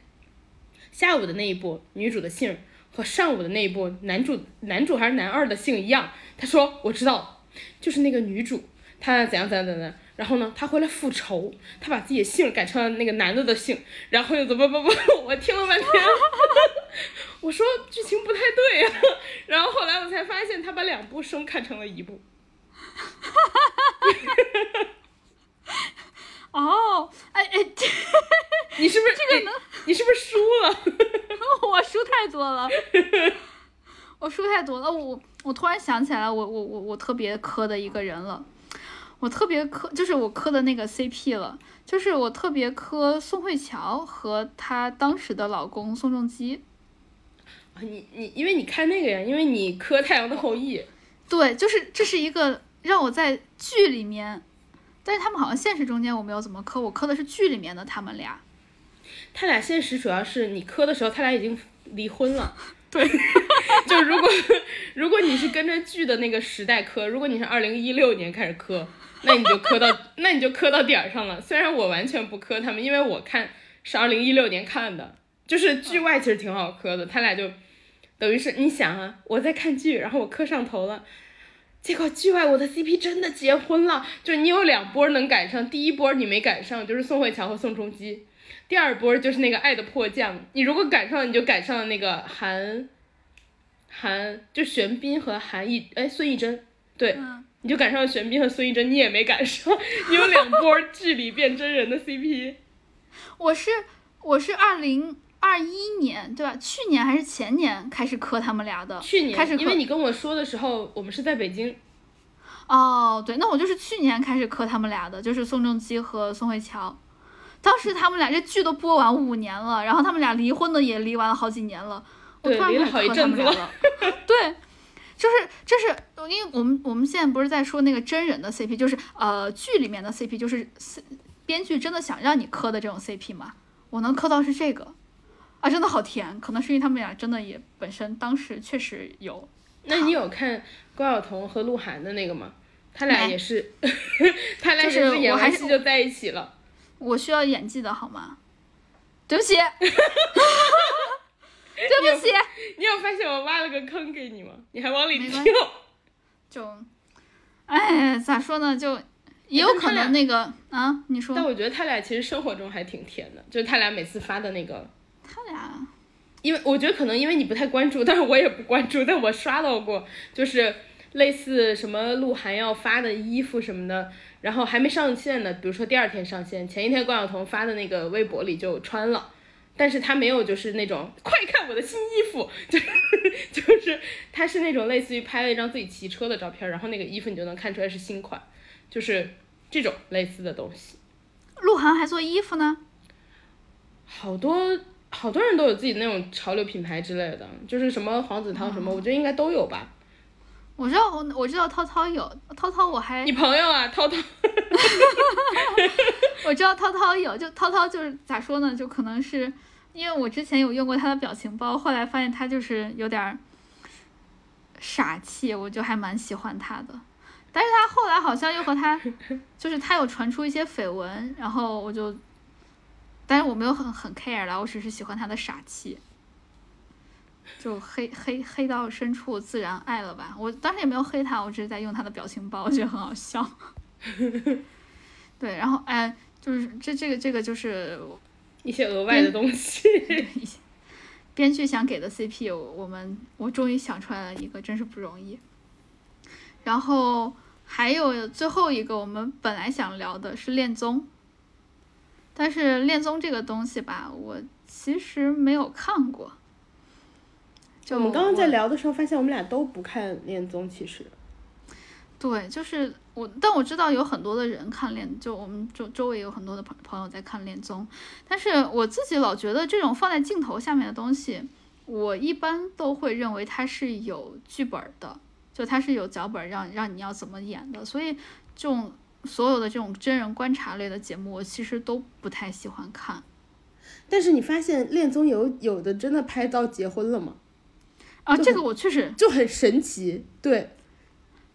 下午的那一部女主的姓和上午的那一部男主男主还是男二的姓一样。他说我知道，就是那个女主她怎样怎样怎样。然后呢，他回来复仇，他把自己的姓改成了那个男的的姓，然后又怎么怎么，我听了半天，我说剧情不太对呀。然后后来我才发现，他把两部生看成了一部。哦，哎哎，你是不是这个能？你是不是输了？我输太多了，我输太多了。我我突然想起来，我我我我特别磕的一个人了。我特别磕，就是我磕的那个 CP 了，就是我特别磕宋慧乔和她当时的老公宋仲基。啊，你你，因为你看那个呀，因为你磕《太阳的后裔》。对，就是这是一个让我在剧里面，但是他们好像现实中间我没有怎么磕，我磕的是剧里面的他们俩。他俩现实主要是你磕的时候，他俩已经离婚了。对，就如果如果你是跟着剧的那个时代磕，如果你是二零一六年开始磕。那你就磕到，那你就磕到点儿上了。虽然我完全不磕他们，因为我看是二零一六年看的，就是剧外其实挺好磕的。他俩就等于是你想啊，我在看剧，然后我磕上头了，结果剧外我的 CP 真的结婚了。就你有两波能赶上，第一波你没赶上，就是宋慧乔和宋仲基；第二波就是那个爱的迫降。你如果赶上，你就赶上了那个韩韩，就玄彬和韩艺，哎，孙艺珍，对。你就赶上了玄彬和孙艺珍，你也没赶上。你有两波剧里变真人的 CP。我是我是二零二一年对吧？去年还是前年开始磕他们俩的。去年开始，因为你跟我说的时候，我们是在北京。哦，对，那我就是去年开始磕他们俩的，就是宋仲基和宋慧乔。当时他们俩这剧都播完五年了，然后他们俩离婚的也离完了好几年了。对，离了好一阵子了。对。就是就是，因为我们我们现在不是在说那个真人的 CP，就是呃剧里面的 CP，就是编剧真的想让你磕的这种 CP 吗？我能磕到是这个，啊，真的好甜，可能是因为他们俩真的也本身当时确实有。那你有看关晓彤和鹿晗的那个吗？他俩也是，他俩也是演完戏就在一起了。我需要演技的好吗？对不起。对不起，你有发现我挖了个坑给你吗？你还往里跳，就，哎，咋说呢？就也有可能那个啊，你说。但我觉得他俩其实生活中还挺甜的，就是他俩每次发的那个。他俩，因为我觉得可能因为你不太关注，但是我也不关注，但我刷到过，就是类似什么鹿晗要发的衣服什么的，然后还没上线呢，比如说第二天上线，前一天关晓彤发的那个微博里就穿了。但是他没有，就是那种快看我的新衣服，就是 就是他是那种类似于拍了一张自己骑车的照片，然后那个衣服你就能看出来是新款，就是这种类似的东西。鹿晗还做衣服呢？好多好多人都有自己那种潮流品牌之类的，就是什么黄子韬什么，我觉得应该都有吧。我知道我我知道涛涛有涛涛我还你朋友啊涛涛 我知道涛涛有就涛涛就是咋说呢就可能是因为我之前有用过他的表情包，后来发现他就是有点傻气，我就还蛮喜欢他的。但是他后来好像又和他 就是他有传出一些绯闻，然后我就，但是我没有很很 care 了，我只是喜欢他的傻气。就黑黑黑到深处自然爱了吧？我当时也没有黑他，我只是在用他的表情包，我觉得很好笑。对，然后哎，就是这这个这个就是一些额外的东西。编剧想给的 CP，我们我终于想出来了一个，真是不容易。然后还有最后一个，我们本来想聊的是恋综，但是恋综这个东西吧，我其实没有看过。我们刚刚在聊的时候，发现我们俩都不看恋综，其实。对，就是我，但我知道有很多的人看恋，就我们周周围有很多的朋朋友在看恋综，但是我自己老觉得这种放在镜头下面的东西，我一般都会认为它是有剧本的，就它是有脚本让让你要怎么演的，所以这种所有的这种真人观察类的节目，我其实都不太喜欢看。但是你发现恋综有有的真的拍到结婚了吗？啊，这个我确实就很神奇，对，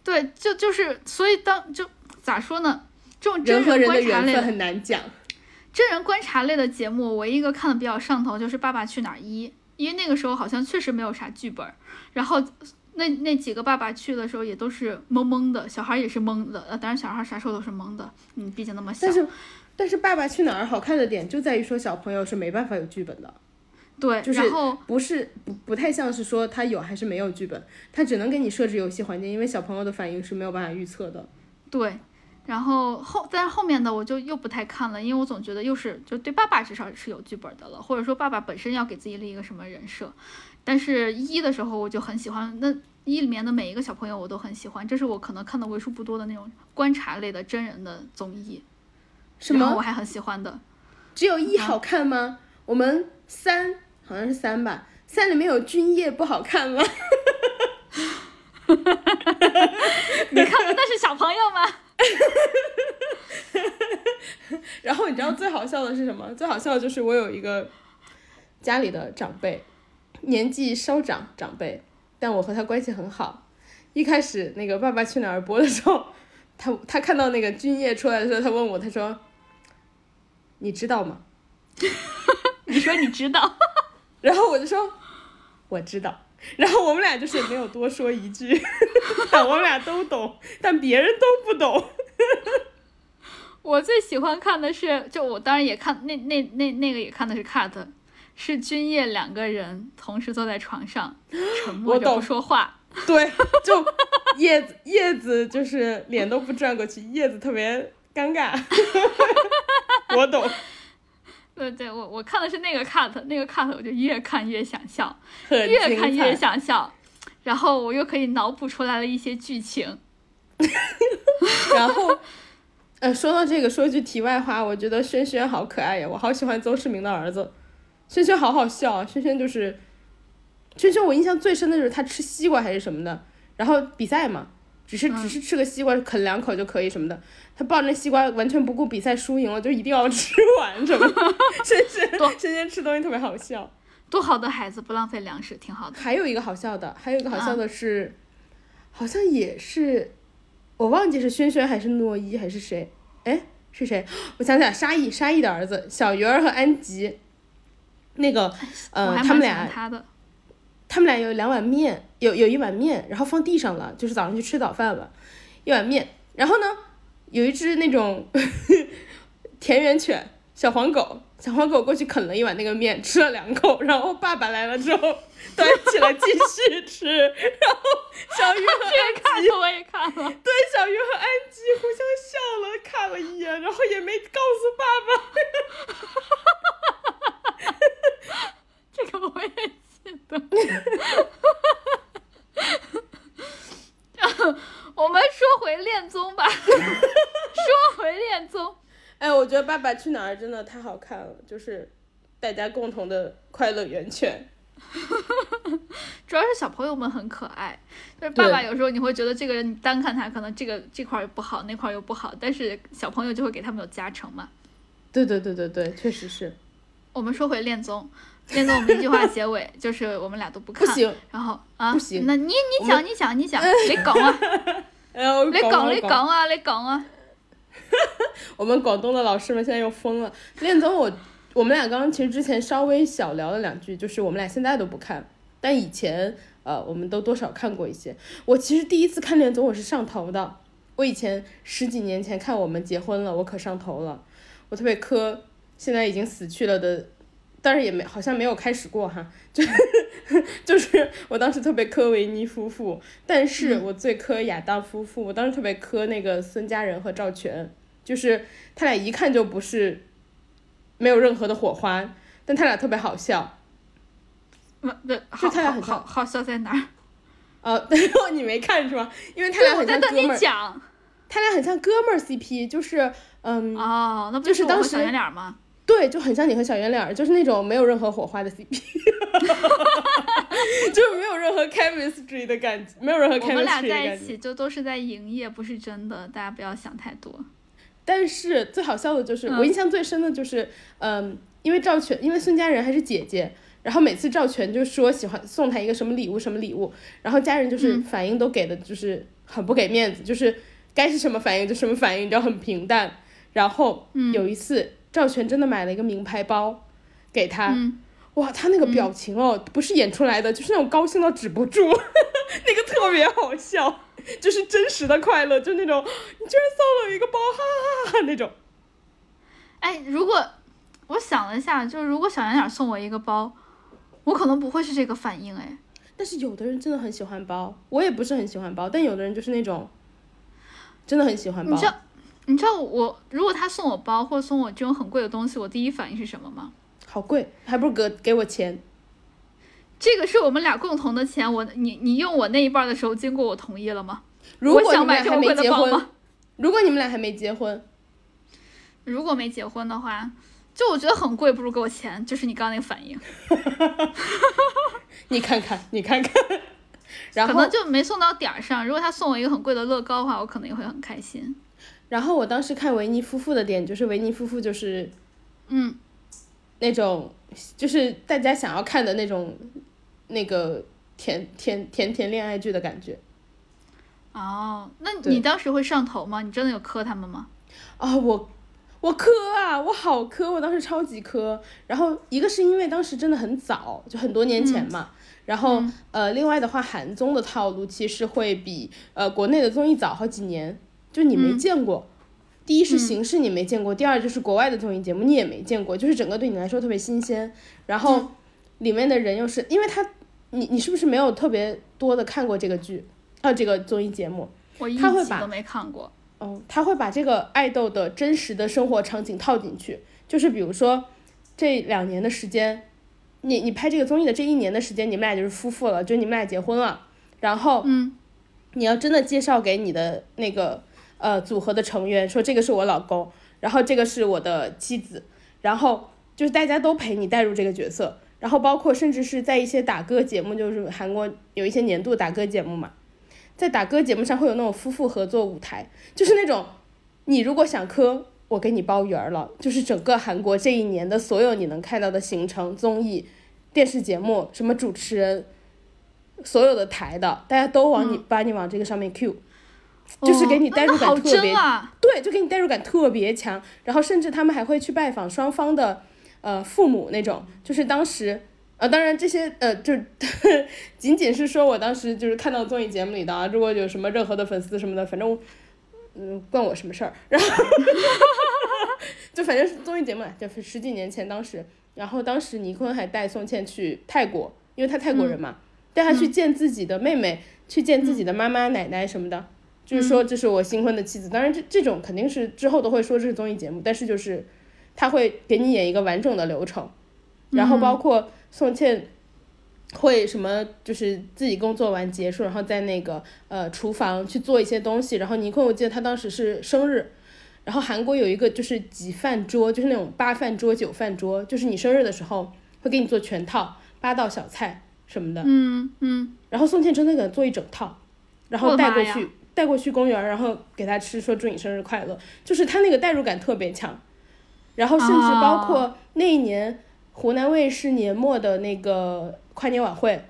对，就就是，所以当就咋说呢？这种真人和人的观察类的缘分很难讲。真人观察类的节目，唯一一个看的比较上头就是《爸爸去哪儿一》，因为那个时候好像确实没有啥剧本儿，然后那那几个爸爸去的时候也都是懵懵的，小孩也是懵的，呃，当然小孩啥时候都是懵的，嗯，毕竟那么小但。是但是《爸爸去哪儿》好看的点就在于说小朋友是没办法有剧本的，对，就是然后不是不不太像是说他有还是没有剧本，他只能给你设置游戏环境，因为小朋友的反应是没有办法预测的。对，然后后但是后面的我就又不太看了，因为我总觉得又是就对爸爸至少是有剧本的了，或者说爸爸本身要给自己立一个什么人设。但是一的时候我就很喜欢，那一里面的每一个小朋友我都很喜欢，这是我可能看的为数不多的那种观察类的真人的综艺，什么？我还很喜欢的。只有一好看吗？我们三好像是三吧，三里面有君夜不好看吗？你看的那是小朋友吗？然后你知道最好笑的是什么？最好笑的就是我有一个家里的长辈，年纪稍长长辈，但我和他关系很好。一开始那个《爸爸去哪儿》播的时候，他他看到那个君夜出来的时候，他问我，他说：“你知道吗 你说你知道？？”然后我就说：“我知道。”然后我们俩就是没有多说一句，但我们俩都懂，但别人都不懂。我最喜欢看的是，就我当然也看那那那那个也看的是 cut，是君夜两个人同时坐在床上，沉默着不说话。对，就叶子叶子就是脸都不转过去，叶子特别尴尬。我懂，对对，我我看的是那个 cut，那个 cut 我就越看越想笑，越看越。想笑，然后我又可以脑补出来了一些剧情。然后，呃，说到这个，说句题外话，我觉得轩轩好可爱呀，我好喜欢邹市明的儿子。轩轩好好笑啊，轩轩就是，轩轩我印象最深的就是他吃西瓜还是什么的，然后比赛嘛，只是只是吃个西瓜啃两口就可以什么的，他抱着那西瓜完全不顾比赛输赢了，就一定要吃完什么的。轩轩轩轩吃东西特别好笑。多好的孩子，不浪费粮食，挺好的。还有一个好笑的，还有一个好笑的是，好像也是，我忘记是轩轩还是诺一还是谁，哎，是谁？我想起来，沙溢，沙溢的儿子小鱼儿和安吉，那个，呃，他们俩。他们俩有两碗面，有有一碗面，然后放地上了，就是早上去吃早饭了，一碗面，然后呢，有一只那种 田园犬小黄狗，小黄狗过去啃了一碗那个面，吃了两口，然后爸爸来了之后端起来继续吃，然后小鱼和 这个看了，我也看了。对小鱼和安吉互相笑了，看了一眼，然后也没告诉爸爸。这个我也记得。我们说回恋综吧，说回恋综，哎，我觉得《爸爸去哪儿》真的太好看了，就是大家共同的快乐源泉。主要是小朋友们很可爱。就是爸爸有时候你会觉得这个人你单看他可能这个这块儿不好，那块儿又不好，但是小朋友就会给他们有加成嘛。对对对对对，确实是。我们说回恋综，恋综我们一句话结尾就是我们俩都不看。不行，然后啊，不行那你你讲你讲你讲，你讲啊，哎呦，你讲广你讲啊，你讲啊。我们广东的老师们现在又疯了。恋综我我们俩刚刚其实之前稍微小聊了两句，就是我们俩现在都不看，但以前呃我们都多少看过一些。我其实第一次看恋综我是上头的，我以前十几年前看我们结婚了，我可上头了，我特别磕现在已经死去了的。但是也没好像没有开始过哈，就 就是我当时特别磕维尼夫妇，但是我最磕亚当夫妇，我当时特别磕那个孙佳仁和赵全，就是他俩一看就不是没有任何的火花，但他俩特别好笑。不对，好他俩很好好好笑在哪儿？呃，你没看是吧？因为他俩很像哥们儿，他俩很像哥们儿 CP，就是嗯，哦，那不就是当时小圆脸吗？对，就很像你和小圆脸，就是那种没有任何火花的 CP，就是没有任何 chemistry 的感觉，没有任何 chemistry 的感觉。我们俩在一起就都是在营业，不是真的，大家不要想太多。但是最好笑的就是，我印象最深的就是，嗯，因为赵全，因为孙佳仁还是姐姐，然后每次赵全就说喜欢送她一个什么礼物什么礼物，然后家人就是反应都给的就是很不给面子，就是该是什么反应就什么反应，你知道很平淡。然后有一次。赵全真的买了一个名牌包给他，哇，他那个表情哦，不是演出来的，就是那种高兴到止不住，那个特别好笑，就是真实的快乐，就那种你居然送了我一个包，哈哈哈哈那种。哎，如果我想了一下，就是如果小圆脸送我一个包，我可能不会是这个反应哎。但是有的人真的很喜欢包，我也不是很喜欢包，但有的人就是那种真的很喜欢包。你知道我如果他送我包或者送我这种很贵的东西，我第一反应是什么吗？好贵，还不如给给我钱。这个是我们俩共同的钱，我你你用我那一半的时候经过我同意了吗？如果你们俩还没结婚，如果你们俩还没结婚，如果没结婚的话，就我觉得很贵，不如给我钱，就是你刚刚那个反应。你看看，你看看，然后可能就没送到点儿上。如果他送我一个很贵的乐高的话，我可能也会很开心。然后我当时看维尼夫妇的点，就是维尼夫妇就是，嗯，那种就是大家想要看的那种，那个甜甜甜甜恋爱剧的感觉。哦，那你当时会上头吗？你真的有磕他们吗？啊，我我磕啊，我好磕，我当时超级磕。然后一个是因为当时真的很早，就很多年前嘛。然后呃，另外的话，韩综的套路其实会比呃国内的综艺早好几年。就你没见过，第一是形式你没见过，第二就是国外的综艺节目你也没见过，就是整个对你来说特别新鲜。然后里面的人又是因为他，你你是不是没有特别多的看过这个剧啊？这个综艺节目，我一集都没看过。嗯，他会把这个爱豆的真实的生活场景套进去，就是比如说这两年的时间，你你拍这个综艺的这一年的时间，你们俩就是夫妇了，就你们俩结婚了。然后，嗯，你要真的介绍给你的那个。呃，组合的成员说这个是我老公，然后这个是我的妻子，然后就是大家都陪你带入这个角色，然后包括甚至是在一些打歌节目，就是韩国有一些年度打歌节目嘛，在打歌节目上会有那种夫妇合作舞台，就是那种你如果想磕，我给你包圆了，就是整个韩国这一年的所有你能看到的行程、综艺、电视节目，什么主持人，所有的台的，大家都往你把你往这个上面 Q。就是给你代入感特别，对，就给你代入感特别强。然后甚至他们还会去拜访双方的呃父母那种。就是当时呃，当然这些呃，就 仅仅是说我当时就是看到综艺节目里的啊。如果有什么任何的粉丝什么的，反正嗯，关我什么事儿。然后 就反正是综艺节目，就是十几年前当时，然后当时倪坤还带宋茜去泰国，因为他泰国人嘛，带他去见自己的妹妹，去见自己的妈妈奶奶什么的。就是说，这是我新婚的妻子。当然，这这种肯定是之后都会说这是综艺节目，但是就是他会给你演一个完整的流程，然后包括宋茜会什么，就是自己工作完结束，然后在那个呃厨房去做一些东西。然后尼坤，我记得他当时是生日，然后韩国有一个就是几饭桌，就是那种八饭桌、九饭桌，就是你生日的时候会给你做全套八道小菜什么的。嗯嗯。然后宋茜真的给他做一整套，然后带过去。带过去公园，然后给他吃，说祝你生日快乐，就是他那个代入感特别强，然后甚至包括那一年湖南卫视年末的那个跨年晚会，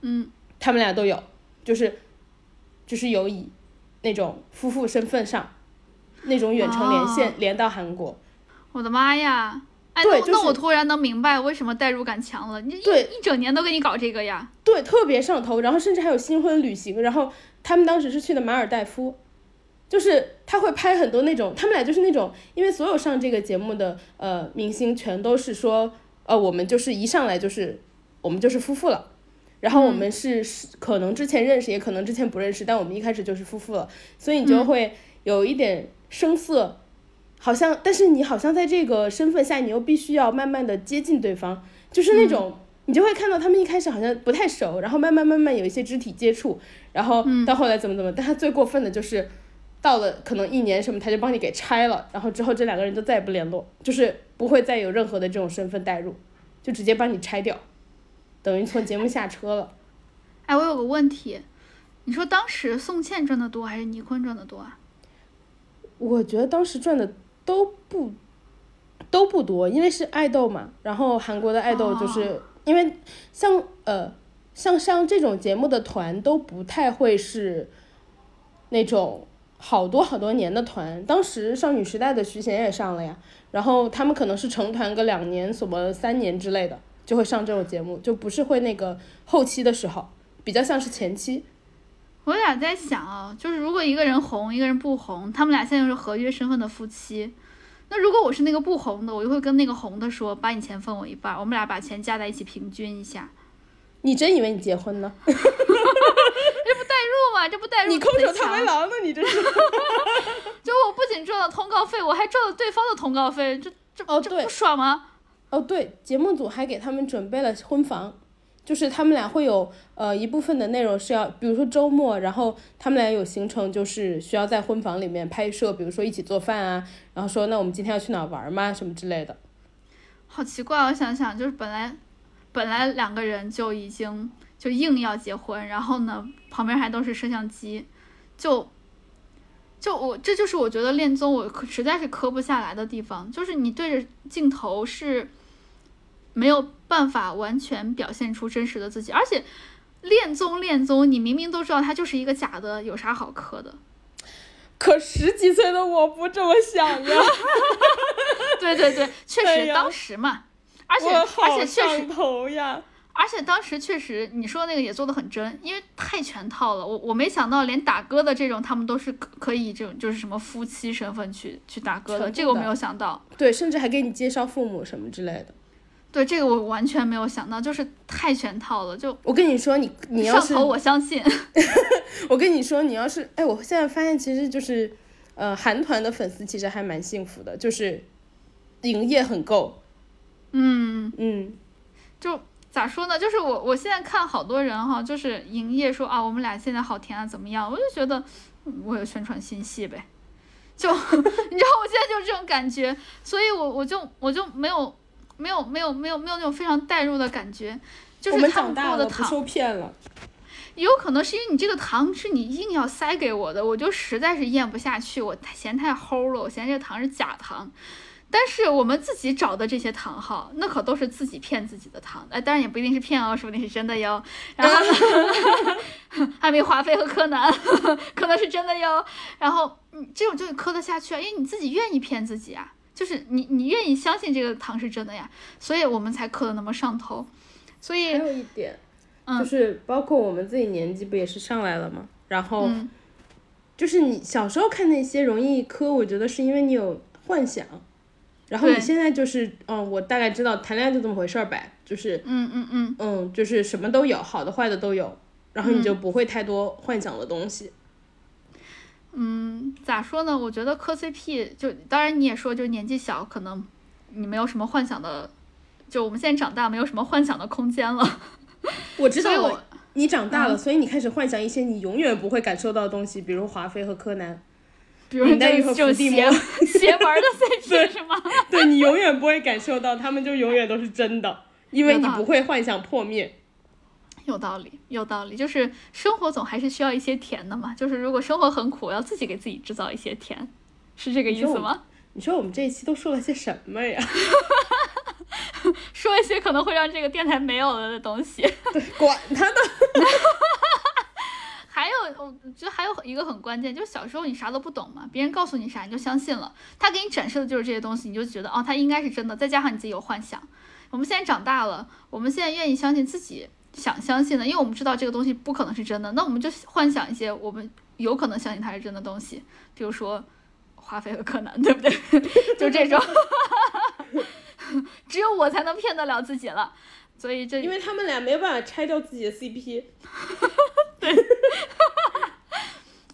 嗯，他们俩都有，就是就是有以那种夫妇身份上那种远程连线连到韩国，我的妈呀！哎，那那我突然能明白为什么代入感强了，你对一整年都给你搞这个呀？对，特别上头，然后甚至还有新婚旅行，然后。他们当时是去的马尔代夫，就是他会拍很多那种，他们俩就是那种，因为所有上这个节目的呃明星全都是说，呃我们就是一上来就是我们就是夫妇了，然后我们是可能之前认识，也可能之前不认识，但我们一开始就是夫妇了，所以你就会有一点生涩，好像但是你好像在这个身份下，你又必须要慢慢的接近对方，就是那种。你就会看到他们一开始好像不太熟，然后慢慢慢慢有一些肢体接触，然后到后来怎么怎么，但他最过分的就是到了可能一年什么，他就帮你给拆了，然后之后这两个人就再也不联络，就是不会再有任何的这种身份代入，就直接帮你拆掉，等于从节目下车了。哎，我有个问题，你说当时宋茜赚的多还是倪坤赚的多啊？我觉得当时赚的都不都不多，因为是爱豆嘛。然后韩国的爱豆就是因为像呃像上这种节目的团都不太会是那种好多好多年的团。当时少女时代的徐贤也上了呀，然后他们可能是成团个两年什么三年之类的就会上这种节目，就不是会那个后期的时候，比较像是前期。我俩在想啊，就是如果一个人红，一个人不红，他们俩现在又是合约身份的夫妻，那如果我是那个不红的，我就会跟那个红的说，把你钱分我一半，我们俩把钱加在一起平均一下。你真以为你结婚呢？这不代入吗？这不代入？你空手套白狼呢？你这是？就我不仅赚了通告费，我还赚了对方的通告费，这这哦这不爽吗？哦对，节目组还给他们准备了婚房。就是他们俩会有呃一部分的内容是要，比如说周末，然后他们俩有行程，就是需要在婚房里面拍摄，比如说一起做饭啊，然后说那我们今天要去哪玩吗？什么之类的。好奇怪，我想想，就是本来本来两个人就已经就硬要结婚，然后呢旁边还都是摄像机，就就我这就是我觉得恋综我实在是磕不下来的地方，就是你对着镜头是。没有办法完全表现出真实的自己，而且恋综恋综，你明明都知道它就是一个假的，有啥好磕的？可十几岁的我不这么想呀！对对对，确实当时嘛，而且而且确实头呀，而且当时确实你说那个也做的很真，因为太全套了。我我没想到连打歌的这种他们都是可可以这种就是什么夫妻身份去去打歌的，这个我没有想到。对，甚至还给你介绍父母什么之类的。对这个我完全没有想到，就是太全套了。就我跟你说，你你要是上头，我相信。我跟你说，你要是哎，我现在发现其实就是，呃，韩团的粉丝其实还蛮幸福的，就是营业很够。嗯嗯，就咋说呢？就是我我现在看好多人哈，就是营业说啊，我们俩现在好甜啊，怎么样？我就觉得我有宣传新戏呗。就 你知道，我现在就是这种感觉，所以我我就我就没有。没有没有没有没有那种非常代入的感觉，就是他们过的糖受骗了，有可能是因为你这个糖是你硬要塞给我的，我就实在是咽不下去，我嫌太齁了，我嫌这个糖是假糖。但是我们自己找的这些糖哈，那可都是自己骗自己的糖，哎，当然也不一定是骗哦，说不定是真的哟。然后呢，还没华妃和柯南，可能是真的哟。然后你这种就磕得下去啊，因为你自己愿意骗自己啊。就是你，你愿意相信这个糖是真的呀，所以我们才磕的那么上头。所以还有一点，就是包括我们自己年纪不也是上来了吗？然后，就是你小时候看那些容易磕，我觉得是因为你有幻想。然后你现在就是，嗯，我大概知道谈恋爱就这么回事儿呗，就是，嗯嗯嗯，嗯，就是什么都有，好的坏的都有，然后你就不会太多幻想的东西。嗯，咋说呢？我觉得磕 CP 就，当然你也说，就年纪小，可能你没有什么幻想的，就我们现在长大，没有什么幻想的空间了。我知道我，你长大了，所以你开始幻想一些你永远不会感受到的东西，比如华妃和柯南，比如这种邪 邪门的 CP 是吗？对你永远不会感受到，他们就永远都是真的，因为你不会幻想破灭。有道理，有道理，就是生活总还是需要一些甜的嘛。就是如果生活很苦，要自己给自己制造一些甜，是这个意思吗？你说我们这一期都说了些什么呀？说一些可能会让这个电台没有了的东西。对，管他的。还有，我觉得还有一个很关键，就是小时候你啥都不懂嘛，别人告诉你啥你就相信了，他给你展示的就是这些东西，你就觉得哦，他应该是真的。再加上你自己有幻想，我们现在长大了，我们现在愿意相信自己。想相信的，因为我们知道这个东西不可能是真的，那我们就幻想一些我们有可能相信它是真的东西，比如说华妃和柯南，对不对？就这种，只有我才能骗得了自己了，所以这因为他们俩没有办法拆掉自己的 CP，对，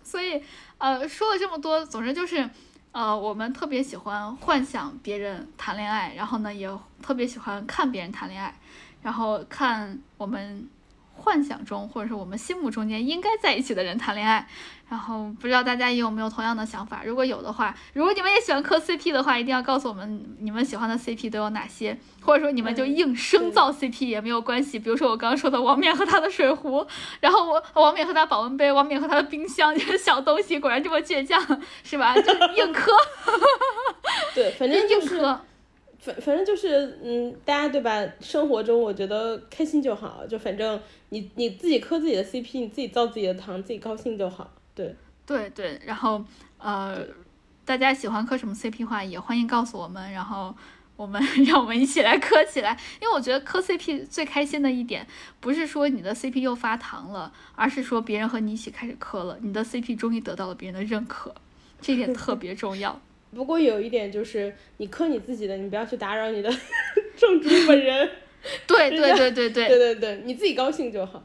所以呃说了这么多，总之就是呃我们特别喜欢幻想别人谈恋爱，然后呢也特别喜欢看别人谈恋爱。然后看我们幻想中或者是我们心目中间应该在一起的人谈恋爱。然后不知道大家有没有同样的想法？如果有的话，如果你们也喜欢磕 CP 的话，一定要告诉我们你们喜欢的 CP 都有哪些，或者说你们就硬生造 CP 也没有关系。比如说我刚刚说的王冕和他的水壶，然后我王冕和他保温杯，王冕和他的冰箱，这些小东西果然这么倔强，是吧？就硬磕。对，反正就是磕。反反正就是嗯，大家对吧？生活中我觉得开心就好，就反正你你自己磕自己的 CP，你自己造自己的糖，自己高兴就好。对对对，然后呃，大家喜欢磕什么 CP 话也欢迎告诉我们，然后我们 让我们一起来磕起来。因为我觉得磕 CP 最开心的一点，不是说你的 CP 又发糖了，而是说别人和你一起开始磕了，你的 CP 终于得到了别人的认可，这点特别重要。不过有一点就是，你磕你自己的，你不要去打扰你的 正主本人。对对对对对对对对，你自己高兴就好。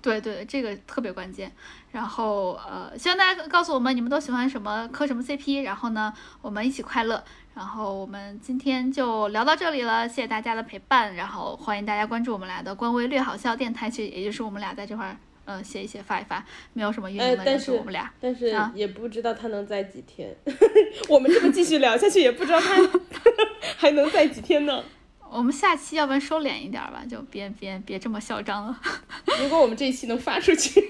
对对，这个特别关键。然后呃，希望大家告诉我们你们都喜欢什么磕什么 CP，然后呢，我们一起快乐。然后我们今天就聊到这里了，谢谢大家的陪伴。然后欢迎大家关注我们俩的官微“略好笑电台”，其实也就是我们俩在这块儿呃写一写发一发，没有什么运营的，就是我们俩。但是也不知道他能在几天。我们这么继续聊下去，也不知道他 还能在几天呢。我们下期要不然收敛一点吧，就别别别这么嚣张了。如果我们这一期能发出去，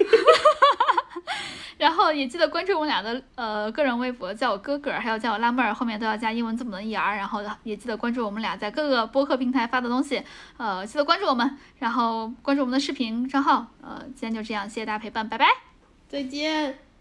然后也记得关注我们俩的呃个人微博，叫我哥哥，还有叫我辣妹儿，后面都要加英文字母的 E R。然后也记得关注我们俩在各个播客平台发的东西，呃，记得关注我们，然后关注我们的视频账号。呃，今天就这样，谢谢大家陪伴，拜拜，再见。